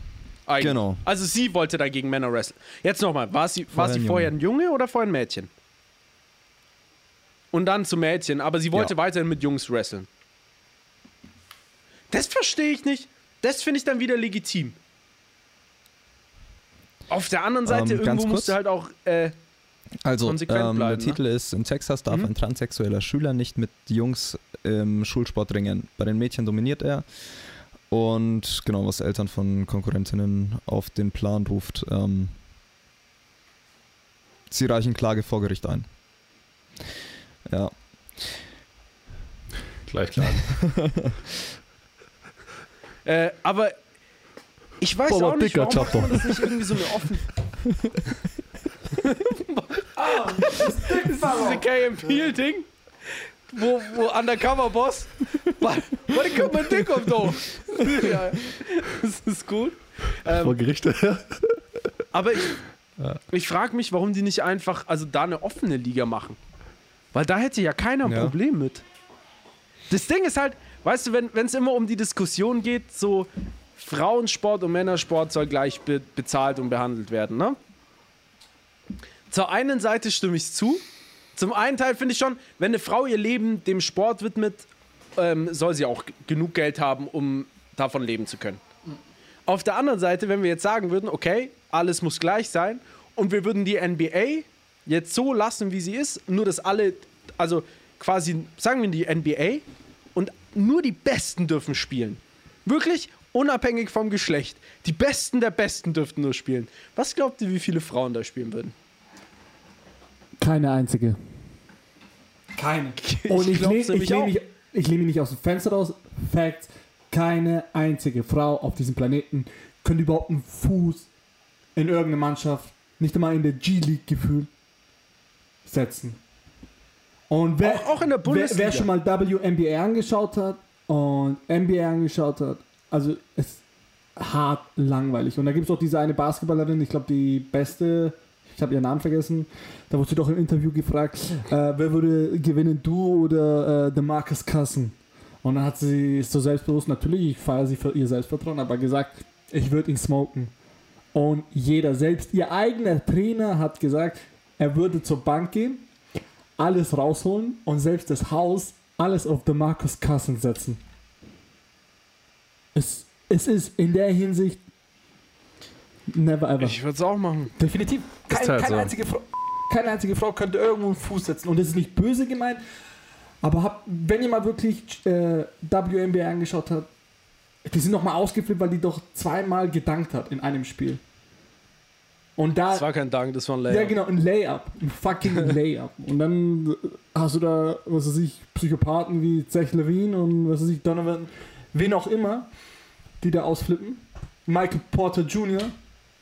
Eigentlich. Genau. Also sie wollte da gegen Männer wresteln. Jetzt nochmal, war sie, war Vorher sie ein vorher ein Junge oder vorher ein Mädchen? Und dann zum Mädchen, aber sie wollte Ja. weiterhin mit Jungs wresteln. Das verstehe ich nicht. Das finde ich dann wieder legitim. Auf der anderen Seite, Ähm, irgendwo musst du halt auch. Äh, Also, Konsequent ähm, bleiben, der ne? Titel ist: In Texas darf Mhm. ein transsexueller Schüler nicht mit Jungs im Schulsport ringen. Bei den Mädchen dominiert er. Und genau, was Eltern von Konkurrentinnen auf den Plan ruft, ähm, sie reichen Klage vor Gericht ein. Ja, Gleich klar. [LAUGHS] äh, aber ich weiß Boah, auch nicht, dicker warum man das nicht irgendwie so eine offen. ah, das ist diese KMP-Ding, wo, wo Undercover-Boss. Warte, kommt mein Dick auf ja, das ist gut. Ähm, Vor Gerichte. aber ich, Ja. ich frage mich, warum die nicht einfach also da eine offene Liga machen. Weil da hätte ja keiner ein Ja. Problem mit. Das Ding ist halt, weißt du, wenn es immer um die Diskussion geht, so Frauensport und Männersport soll gleich be bezahlt und behandelt werden, ne? Zur einen Seite stimme ich zu. Zum einen Teil finde ich schon, wenn eine Frau ihr Leben dem Sport widmet, ähm, soll sie auch genug Geld haben, um davon leben zu können. Auf der anderen Seite, wenn wir jetzt sagen würden, okay, alles muss gleich sein und wir würden die NBA jetzt so lassen, wie sie ist, nur dass alle, also quasi, sagen wir die NBA und nur die Besten dürfen spielen. Wirklich unabhängig vom Geschlecht. Die Besten der Besten dürften nur spielen. Was glaubt ihr, wie viele Frauen da spielen würden? Keine einzige. Keine. [LAUGHS] Und ich, ich, lehne mich, ich lehne mich nicht aus dem Fenster raus. Facts. Keine einzige Frau auf diesem Planeten könnte überhaupt einen Fuß in irgendeine Mannschaft, nicht einmal in der G-League gefühlt, setzen. Und wer, Auch, auch in der wer, Bundesliga. wer schon mal WNBA angeschaut hat und NBA angeschaut hat, also es hart langweilig. Und da gibt es auch diese eine Basketballerin, ich glaube die beste, ich habe ihren Namen vergessen, da wurde sie doch im Interview gefragt, äh, wer würde gewinnen, du oder äh, der Marcus Cousins? Und dann hat sie so selbstbewusst, natürlich, ich feiere sie für ihr Selbstvertrauen, aber gesagt, ich würde ihn smoken. Und jeder, selbst ihr eigener Trainer hat gesagt, er würde zur Bank gehen, alles rausholen und selbst das Haus alles auf den Marcus Cousins setzen. Es, es ist in der Hinsicht never ever. Ich würde es auch machen. Definitiv. Kein, halt keine, so. einzige Frau, keine einzige Frau könnte irgendwo einen Fuß setzen. Und das ist nicht böse gemeint, Aber hab, wenn ihr mal wirklich äh, WNBA angeschaut habt, die sind nochmal ausgeflippt, weil die doch zweimal gedankt hat in einem Spiel. Und da. Das war kein Dank, das war ein Layup. Ja, genau, ein Layup. Ein fucking [LAUGHS] Layup. Und dann hast du da, was weiß ich, Psychopathen wie Zach Levine und was weiß ich, Donovan, wen auch immer, die da ausflippen. Michael Porter Jr.,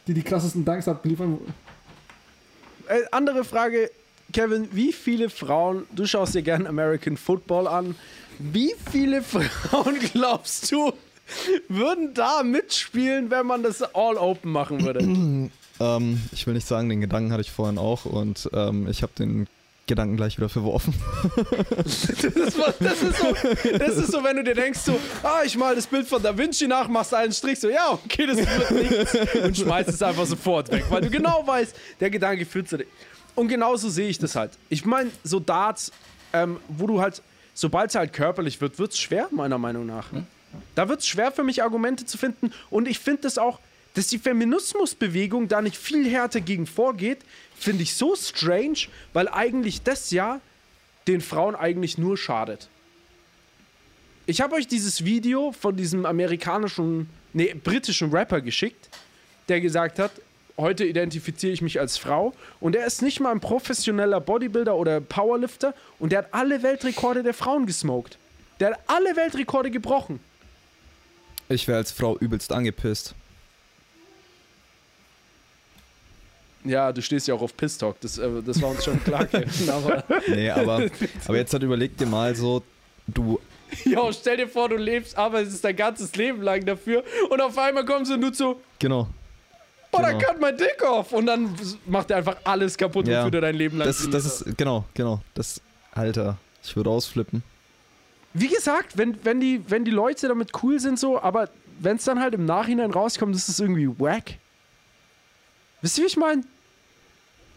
die die krassesten Dunks abliefern. Äh, andere Frage, Kevin, wie viele Frauen, du schaust dir gerne American Football an, wie viele [LAUGHS] Frauen glaubst du, würden da mitspielen, wenn man das All Open machen würde? [CLEARS THROAT] Ähm, ich will nicht sagen, den Gedanken hatte ich vorhin auch und ähm, ich habe den Gedanken gleich wieder verworfen. Das, war, das, ist so, das ist so, wenn du dir denkst, so, ah, ich mal das Bild von Da Vinci nach, machst einen Strich, so, ja, okay, das wird nichts. Und schmeißt es einfach sofort weg, weil du genau weißt, der Gedanke führt zu dir. Und genauso sehe ich das halt. Ich meine, so Darts, ähm, wo du halt, sobald es halt körperlich wird, wird es schwer, meiner Meinung nach. Da wird es schwer für mich, Argumente zu finden. Und ich finde das auch, dass die Feminismusbewegung da nicht viel härter gegen vorgeht, finde ich so strange, weil eigentlich das ja den Frauen eigentlich nur schadet. Ich habe euch dieses Video von diesem amerikanischen, nee, britischen Rapper geschickt, der gesagt hat, heute identifiziere ich mich als Frau und er ist nicht mal ein professioneller Bodybuilder oder Powerlifter und der hat alle Weltrekorde der Frauen gesmoked. Der hat alle Weltrekorde gebrochen. Ich wäre als Frau übelst angepisst. Ja, du stehst ja auch auf Piss Talk, das, äh, das war uns schon klar, [LAUGHS] aber Nee, aber, aber jetzt halt überleg dir mal so, du, ja, stell dir vor, du lebst, arbeitest dein ganzes Leben lang dafür und auf einmal kommst du und du so, genau. boah, da Genau. cut mein Dick off und dann macht er einfach alles kaputt, Ja. wofür du dein Leben lang Das, das ist, genau, genau. Das, Alter, ich würde ausflippen. Wie gesagt, wenn, wenn, die, wenn die Leute damit cool sind, so, aber wenn es dann halt im Nachhinein rauskommt, ist es irgendwie wack. Wisst ihr, wie ich meine?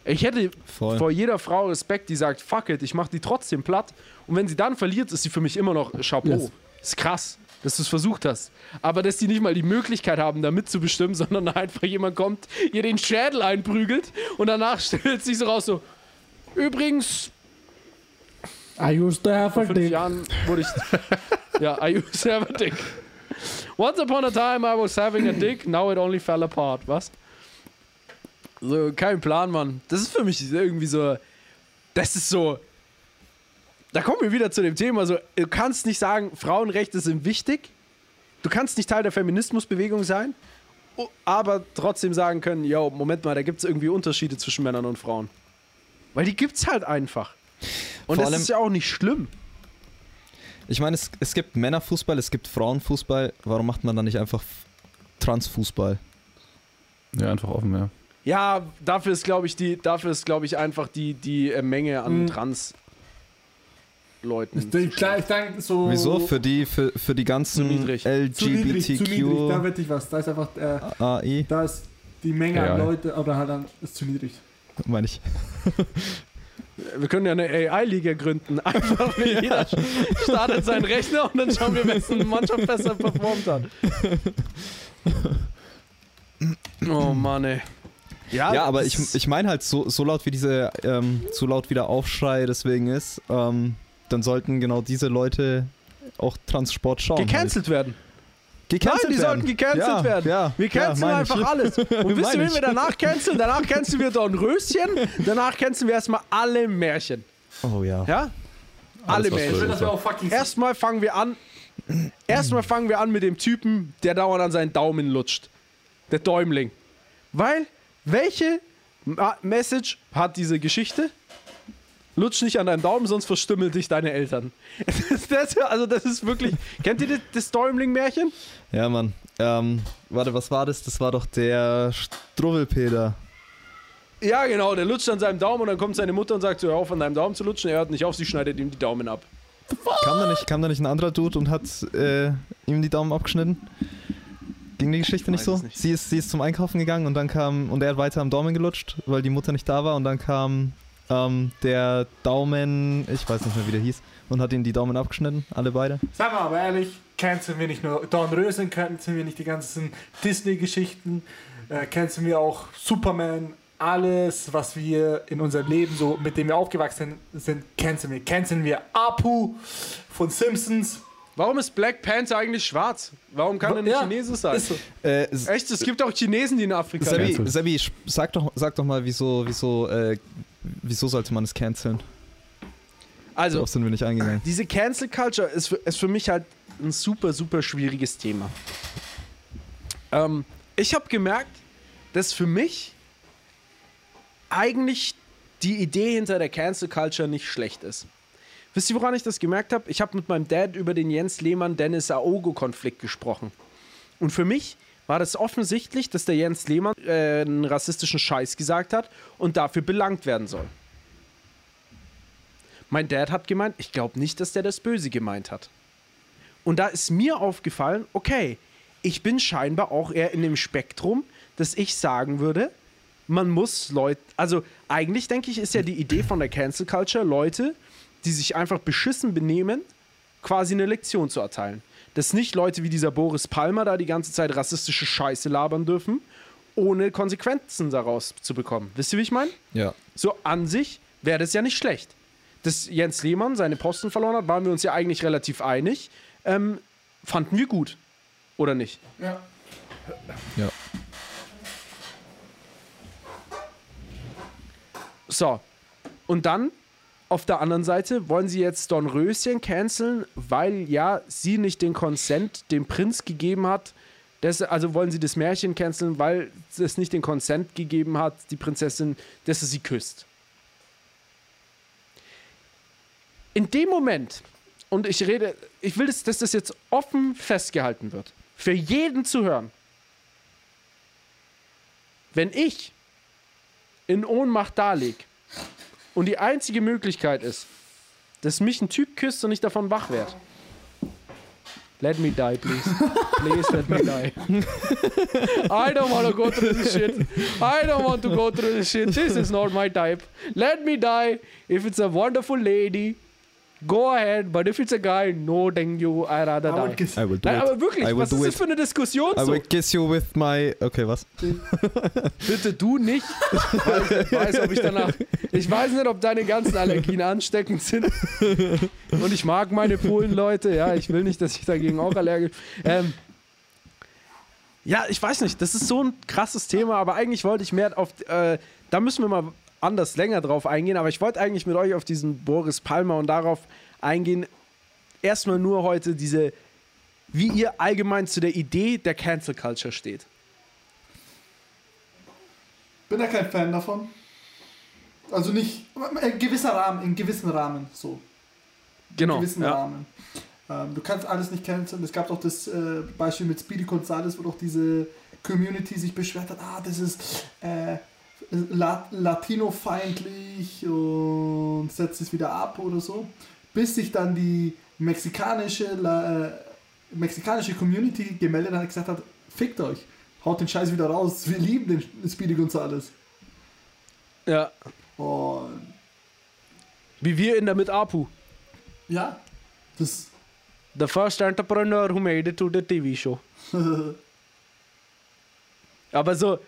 Ich hätte Voll. vor jeder Frau Respekt, die sagt, fuck it, ich mach die trotzdem platt. Und wenn sie dann verliert, ist sie für mich immer noch Chapeau. Yes. Ist krass, dass du es versucht hast. Aber dass die nicht mal die Möglichkeit haben, da mitzubestimmen, [LAUGHS] sondern einfach jemand kommt, ihr den Schädel einprügelt und danach [LAUGHS] stellt sich so raus so, übrigens, I used to have a dick. Jahren wurde ich. [LAUGHS] ja, I used to have a dick. Once upon a time I was having a dick, now it only fell apart. Was? So, kein Plan, Mann. Das ist für mich irgendwie so. Das ist so. Da kommen wir wieder zu dem Thema. So, du kannst nicht sagen, Frauenrechte sind wichtig. Du kannst nicht Teil der Feminismusbewegung sein, aber trotzdem sagen können: Yo, Moment mal, da gibt es irgendwie Unterschiede zwischen Männern und Frauen. Weil die gibt's halt einfach. Und Vor das allem- ist ja auch nicht schlimm. Ich meine, es, es gibt Männerfußball, es gibt Frauenfußball. Warum macht man dann nicht einfach Transfußball? Ja, einfach offen, ja. Ja, dafür ist, glaube ich, die, dafür ist, glaube ich, einfach die, die äh, Menge an Mhm. Trans-Leuten. Ich denke, klar, ich denke so. Wieso? Für die, für, für die ganzen Zu niedrig. Zu niedrig, zu niedrig. Da LGBTQ wette ich was. Da ist einfach. Äh, AI, da ist die Menge Ja. an Leute, oder halt dann ist zu niedrig. meine ich. [LAUGHS] Wir können ja eine AI-Liga gründen. [LAUGHS] Einfach jeder startet seinen Rechner und dann schauen wir, wessen Mannschaft besser performt hat. [LAUGHS] Oh Mann, ey. Ja, aber ich, ich meine halt, so, so laut wie diese, ähm, so laut wie der Aufschrei deswegen ist, ähm, dann sollten genau diese Leute auch Transsport schauen. gecancelt werden. Halt. Gecancelt Nein, die werden. sollten gecancelt ja, werden. Ja, Wir ja, canceln ich. einfach alles. [LAUGHS] Und wisst ihr, wen ich. wir danach canceln? Danach canceln wir Dornröschen. Danach canceln wir erstmal alle Märchen. Oh ja. Ja? alle was Märchen. Erstmal fangen wir an. Erstmal fangen wir an mit dem Typen, der dauernd an seinen Daumen lutscht. Der Däumling. Weil, welche Message hat diese Geschichte? Lutsch nicht an deinen Daumen, sonst verstümmeln dich deine Eltern. [LAUGHS] Das, also, das ist wirklich. Kennt ihr das, das Däumling-Märchen? Ja, Mann. Ähm, warte, was war das? Das war doch der Struwwelpeter. Ja, genau. Der lutscht an seinem Daumen und dann kommt seine Mutter und sagt Hör auf, an deinem Daumen zu lutschen. Er hört nicht auf, sie schneidet ihm die Daumen ab. Kam da, nicht, kam da nicht ein anderer Dude und hat äh, ihm die Daumen abgeschnitten? Ging die Geschichte nicht so? nicht. Sie, ist, sie ist zum Einkaufen gegangen und dann kam, und er hat weiter am Daumen gelutscht, weil die Mutter nicht da war und dann kam ähm, der Daumen, ich weiß nicht mehr wie der hieß, und hat ihm die Daumen abgeschnitten, alle beide. Sag mal, aber ehrlich, canceln wir nicht nur Dornröschen, canceln wir nicht die ganzen Disney-Geschichten, äh, canceln wir auch Superman, alles, was wir in unserem Leben so, mit dem wir aufgewachsen sind, canceln wir. Canceln wir Apu von Simpsons. Warum ist Black Panther eigentlich schwarz? Warum kann er nicht Ja, Chinesisch sein? Ist so. Äh, Echt, es gibt auch Chinesen, die in Afrika. Cancel. Sebi, sch- sag doch, sag doch mal, wieso, wieso, äh, wieso sollte man es canceln? Also, Darauf sind wir nicht eingegangen. diese Cancel Culture ist für, ist für mich halt ein super, super schwieriges Thema. Ähm, ich habe gemerkt, dass für mich eigentlich die Idee hinter der Cancel Culture nicht schlecht ist. Wisst ihr, woran ich das gemerkt habe? Ich habe mit meinem Dad über den Jens Lehmann-Dennis Aogo-Konflikt gesprochen. Und für mich war das offensichtlich, dass der Jens Lehmann äh, einen rassistischen Scheiß gesagt hat und dafür belangt werden soll. Mein Dad hat gemeint, ich glaube nicht, dass der das Böse gemeint hat. Und da ist mir aufgefallen, okay, ich bin scheinbar auch eher in dem Spektrum, dass ich sagen würde, man muss Leute, also eigentlich denke ich, ist ja die Idee von der Cancel Culture, Leute, die sich einfach beschissen benehmen, quasi eine Lektion zu erteilen. Dass nicht Leute wie dieser Boris Palmer da die ganze Zeit rassistische Scheiße labern dürfen, ohne Konsequenzen daraus zu bekommen. Wisst ihr, wie ich meine? Ja. So an sich wäre das ja nicht schlecht. Dass Jens Lehmann seine Posten verloren hat, waren wir uns ja eigentlich relativ einig. Ähm, fanden wir gut. Oder nicht? Ja. Ja. So. Und dann, auf der anderen Seite, wollen sie jetzt Don Röschen canceln, weil ja sie nicht den Consent dem Prinz gegeben hat. Das, also wollen sie das Märchen canceln, weil es nicht den Consent gegeben hat, die Prinzessin, dass er sie küsst. In dem Moment, und ich rede, ich will, dass, dass das jetzt offen festgehalten wird, für jeden zu hören. Wenn ich in Ohnmacht daleg und die einzige Möglichkeit ist, dass mich ein Typ küsst und ich davon wach werde. Let me die, please. Please let me die. I don't want to go through this shit. I don't want to go through this shit. This is not my type. Let me die. If it's a wonderful lady, go ahead. But if it's a guy, no, thank you. I rather I would die. kiss- I will do Nein, it. aber wirklich, I will was do ist das für eine Diskussion I so? will kiss you with my. Okay, was? [LAUGHS] Bitte du nicht, weil ich weiß, ob ich danach. Ich weiß nicht, ob deine ganzen Allergien ansteckend sind. Und ich mag meine Polen-Leute, ja. Ich will nicht, dass ich dagegen auch allergisch. Ähm, ja, ich weiß nicht, das ist so ein krasses Thema, aber eigentlich wollte ich mehr auf. Äh, da müssen wir mal anders länger drauf eingehen, aber ich wollte eigentlich mit euch auf diesen Boris Palmer und darauf eingehen. Erstmal nur heute diese, wie ihr allgemein zu der Idee der Cancel Culture steht. Bin da kein Fan davon. Also nicht, in gewisser Rahmen, in gewissen Rahmen, so. Genau. In gewissen ja. Rahmen. Ähm, du kannst alles nicht canceln. Es gab doch das äh, Beispiel mit Speedy Gonzales, wo doch diese Community sich beschwert hat, ah, das ist äh, Latino-feindlich und setzt es wieder ab oder so. Bis sich dann die mexikanische, La äh, mexikanische Community gemeldet hat und gesagt hat, fickt euch, haut den Scheiß wieder raus, wir lieben den Speedy Gonzales. ja. Und Wie wir in der mit Apu. ja, das The first entrepreneur who made it to the TV show. [LAUGHS] Aber so,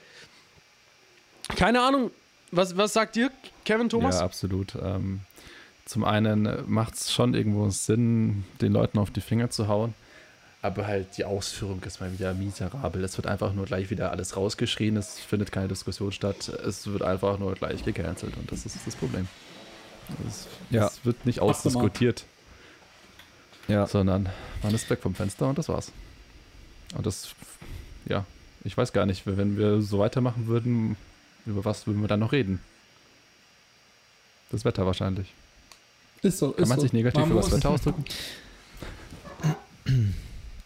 keine Ahnung, was, was sagt ihr, Kevin Thomas? Ja, absolut. Ähm, zum einen macht es schon irgendwo Sinn, den Leuten auf die Finger zu hauen. Aber halt die Ausführung ist mal wieder miserabel. Es wird einfach nur gleich wieder alles rausgeschrien. Es findet keine Diskussion statt. Es wird einfach nur gleich gecancelt. Und das ist das Problem. Es, Ja. es wird nicht ausdiskutiert, Ja. sondern man ist weg vom Fenster und das war's. Und das, ja, ich weiß gar nicht, wenn wir so weitermachen würden, über was würden wir dann noch reden? Das Wetter wahrscheinlich. ist so. Kann ist man so. sich negativ Man über das Wetter ausdrücken?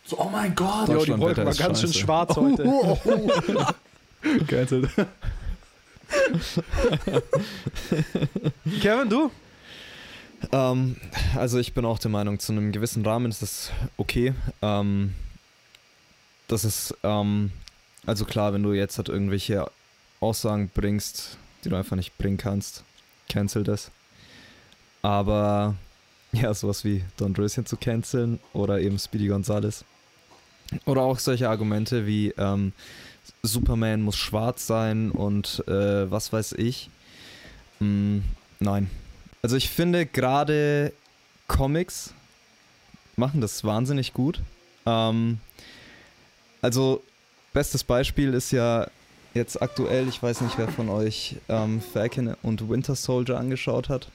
So, oh mein Gott. Ja, die Wolken war ganz schön schwarz heute. [LAUGHS] Cancelled. [LAUGHS] Kevin, du? Ähm, also ich bin auch der Meinung, zu einem gewissen Rahmen ist das okay. Ähm, das ist, ähm, also klar, wenn du jetzt halt irgendwelche Aussagen bringst, die du einfach nicht bringen kannst, cancel das. Aber ja, sowas wie Don Röschen zu canceln oder eben Speedy Gonzales. Oder auch solche Argumente wie, ähm, Superman muss schwarz sein und äh, was weiß ich. Mm, nein. Also ich finde gerade Comics machen das wahnsinnig gut. Ähm, also bestes Beispiel ist ja jetzt aktuell, ich weiß nicht, wer von euch ähm, Falcon und Winter Soldier angeschaut hat.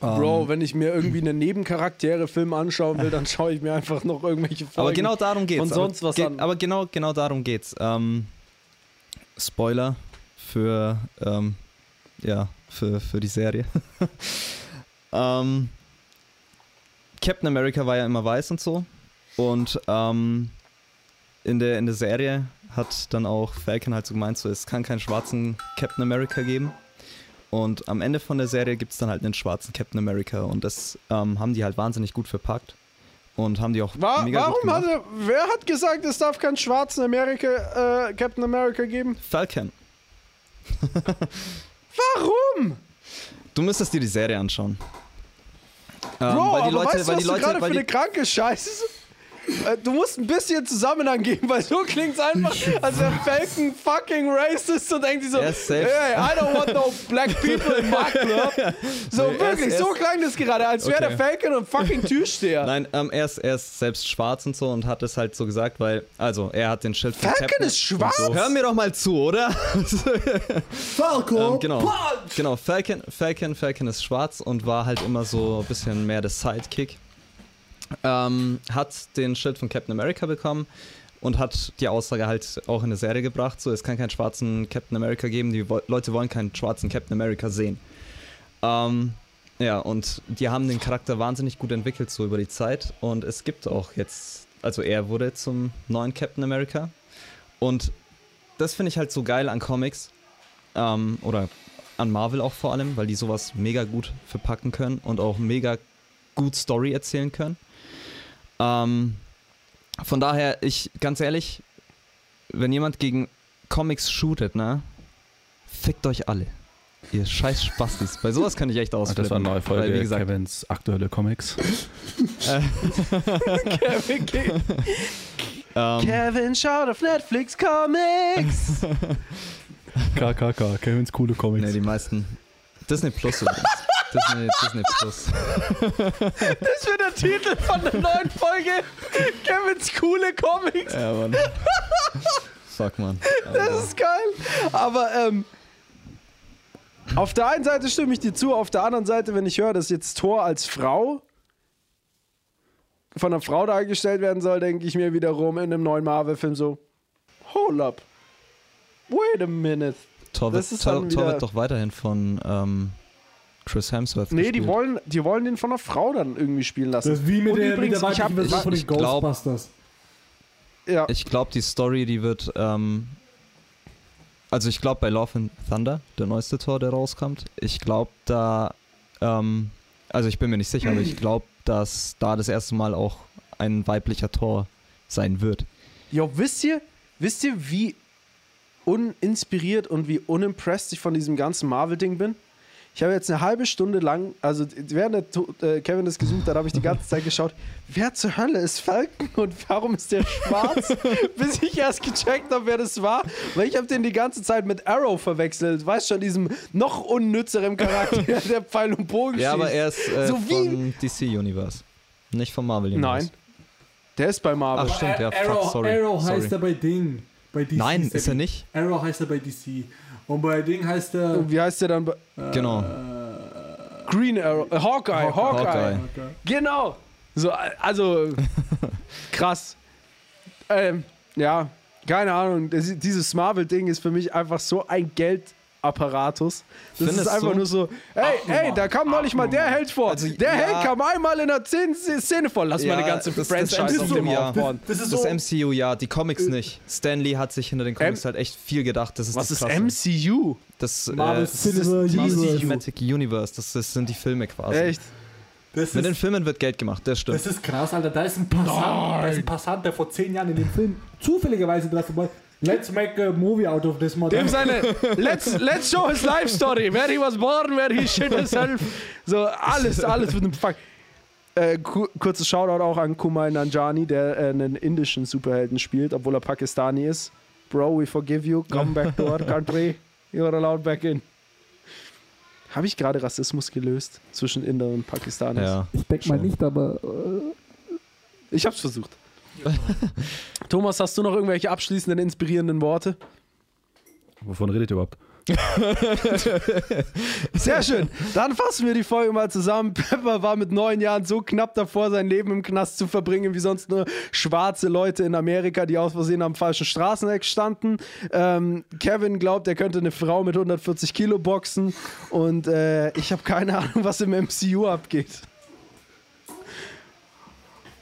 Bro, Ähm, wenn ich mir irgendwie einen Nebencharaktere-Film anschauen will, dann schaue ich mir einfach noch irgendwelche Folgen. aber genau darum geht's. und sonst aber, was ge- an. Aber genau, genau darum geht's. Ähm, Spoiler für, ähm, ja, für, für die Serie. [LAUGHS] ähm, Captain America war ja immer weiß und so. Und ähm, in, der, in der Serie hat dann auch Falcon halt so gemeint, so, es kann keinen schwarzen Captain America geben. Und am Ende von der Serie gibt es dann halt einen schwarzen Captain America. Und das ähm, haben die halt wahnsinnig gut verpackt. Und haben die auch Wa mega gut warum gemacht. hat er, wer hat gesagt, es darf keinen schwarzen Amerika, äh, Captain America geben? Falcon. [LAUGHS] Warum? Du müsstest dir die Serie anschauen. Ähm, Bro, weil die Leute, weißt du, weil was die Leute, gerade für weil eine die, kranke Scheiße Äh, Du musst ein bisschen Zusammenhang geben, weil so klingt es einfach, als wäre Falcon fucking racist und denkt sich so, Er ist safe. hey, I don't want no black people in my club. So Nee, wirklich, ist- er so klang das gerade, als wäre Okay. der Falcon ein fucking Türsteher. [LAUGHS] Nein, ähm, er, ist, er ist selbst schwarz und so und hat es halt so gesagt, weil, also, er hat den Schild von Falcon Captain ist schwarz? und So. Hör mir doch mal zu, oder? Falco! ähm, genau. Genau, Falcon, Falcon, Falcon ist schwarz und war halt immer so ein bisschen mehr der Sidekick. Ähm, hat den Schild von Captain America bekommen und hat die Aussage halt auch in der Serie gebracht, so, es kann keinen schwarzen Captain America geben, die Leute wollen keinen schwarzen Captain America sehen. Ähm, ja, und die haben den Charakter wahnsinnig gut entwickelt, so über die Zeit. Und es gibt auch jetzt, also er wurde zum neuen Captain America. Und das finde ich halt so geil an Comics. Ähm, oder an Marvel auch vor allem, weil die sowas mega gut verpacken können und auch mega gut Story erzählen können. Ähm, von daher, ich, ganz ehrlich, wenn jemand gegen Comics shootet, ne, fickt euch alle. Ihr scheiß Spastis. Bei sowas kann ich echt Ah, ausflippen. Das war eine neue Folge Weil, wie gesagt, Kevins aktuelle Comics. [LAUGHS] Kevin, Ke- ähm, Kevin schaut auf Netflix Comics. [LAUGHS] KKK, Kevins coole Comics. ne, die meisten. Disney Plus übrigens. [LAUGHS] Disney, Disney Plus. Das wird Titel von der neuen Folge. Kevins coole Comics. Ja, Mann. Fuck, man. Das ist geil. Aber ähm, auf der einen Seite stimme ich dir zu, auf der anderen Seite, wenn ich höre, dass jetzt Thor als Frau von einer Frau dargestellt werden soll, denke ich mir wiederum in einem neuen Marvel-Film so: Hold up. Wait a minute. Thor, wird, Thor wieder- wird doch weiterhin von ähm, Chris Hemsworth Nee, die gespielt. wollen, die wollen den von einer Frau dann irgendwie spielen lassen. Das ist wie mit Und der, mit übrigens, der ich hab- Version ich- von den ich glaub- Ghostbusters. ja. Ich glaube, die Story, die wird. Ähm, also, ich glaube, bei Love and Thunder, der neueste Tor, der rauskommt, ich glaube, da. Ähm, also, ich bin mir nicht sicher, aber ich glaube, dass da das erste Mal auch ein weiblicher Tor sein wird. Jo, wisst ihr, wisst ihr, wie uninspiriert und wie unimpressed ich von diesem ganzen Marvel-Ding bin? Ich habe jetzt eine halbe Stunde lang, also während der äh, Kevin das gesucht hat, habe ich die ganze Zeit geschaut, wer zur Hölle ist Falcon und warum ist der schwarz? [LAUGHS] Bis ich erst gecheckt habe, wer das war. Weil ich habe den die ganze Zeit mit Arrow verwechselt. Weißt schon, diesem noch unnützeren Charakter, [LAUGHS] der Pfeil und Bogen Ja, aber er ist äh, So wie- von DC Universe. Nicht vom Marvel Universe. Nein. Der ist bei Marvel. Ach, stimmt, ja, fuck, Arrow, sorry. Arrow sorry. heißt er bei Ding. Bei DC Nein, ist er nicht. Arrow heißt er bei DC. Und bei Ding heißt er. Und wie heißt der dann? bei- Genau. Green Arrow. Äh, Hawkeye, Hawkeye. Hawkeye. Genau. So, also [LAUGHS] krass. Ähm, ja, keine Ahnung. Das, dieses Marvel-Ding ist für mich einfach so ein Geldapparatus. Das Findest ist einfach du? nur so, hey, hey, da kam neulich mal der Held vor. Also, der ja. Held kam einmal in der Szene, vor. Lass mal eine ganze das- das Franchise auf MCU, dem ja. aufbauen. Das ist Das so. MCU, ja, die Comics nicht. Stanley hat sich hinter den Comics M- halt echt viel gedacht. Das ist Was das ist Krasse. MCU? Das, äh, Marvel das ist Cinema das Universe. Cinematic Universe. Das, das sind die Filme quasi. Echt? Das Mit den Filmen wird Geld gemacht, das stimmt. das ist krass, Alter. Da ist ein Passant, da ist ein Passant, der vor zehn Jahren in dem Film zufälligerweise dran vorbei. Let's make a movie out of this mother. Dem seine [LAUGHS] let's, let's show his life story. Where he was born, where he shit himself. So alles, alles mit dem Fuck. Äh, ku kurzes Shoutout auch an Kumail Nanjani, der äh, einen indischen Superhelden spielt, obwohl er Pakistani ist. Bro, we forgive you. Come back to our country. You're allowed back in. Habe ich gerade Rassismus gelöst zwischen Inder und Pakistanis? Ja. Ich denke mal nicht, aber äh, Ich hab's versucht. [LAUGHS] Thomas, hast du noch irgendwelche abschließenden, inspirierenden Worte? Wovon redet ihr überhaupt? [LAUGHS] Sehr schön. Dann fassen wir die Folge mal zusammen. Pepper war mit neun Jahren so knapp davor, sein Leben im Knast zu verbringen, wie sonst nur schwarze Leute in Amerika, die aus Versehen am falschen Straßeneck standen. Ähm, Kevin glaubt, er könnte eine Frau mit 140 Kilo boxen. Und äh, ich habe keine Ahnung, was im MCU abgeht.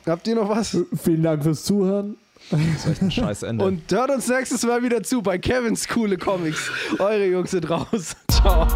Habt ihr noch was? vielen Dank fürs Zuhören. Das ist echt ein scheiß Ende. Und hört uns nächstes Mal wieder zu bei Kevins coole Comics. Eure Jungs sind raus. [LAUGHS] Ciao.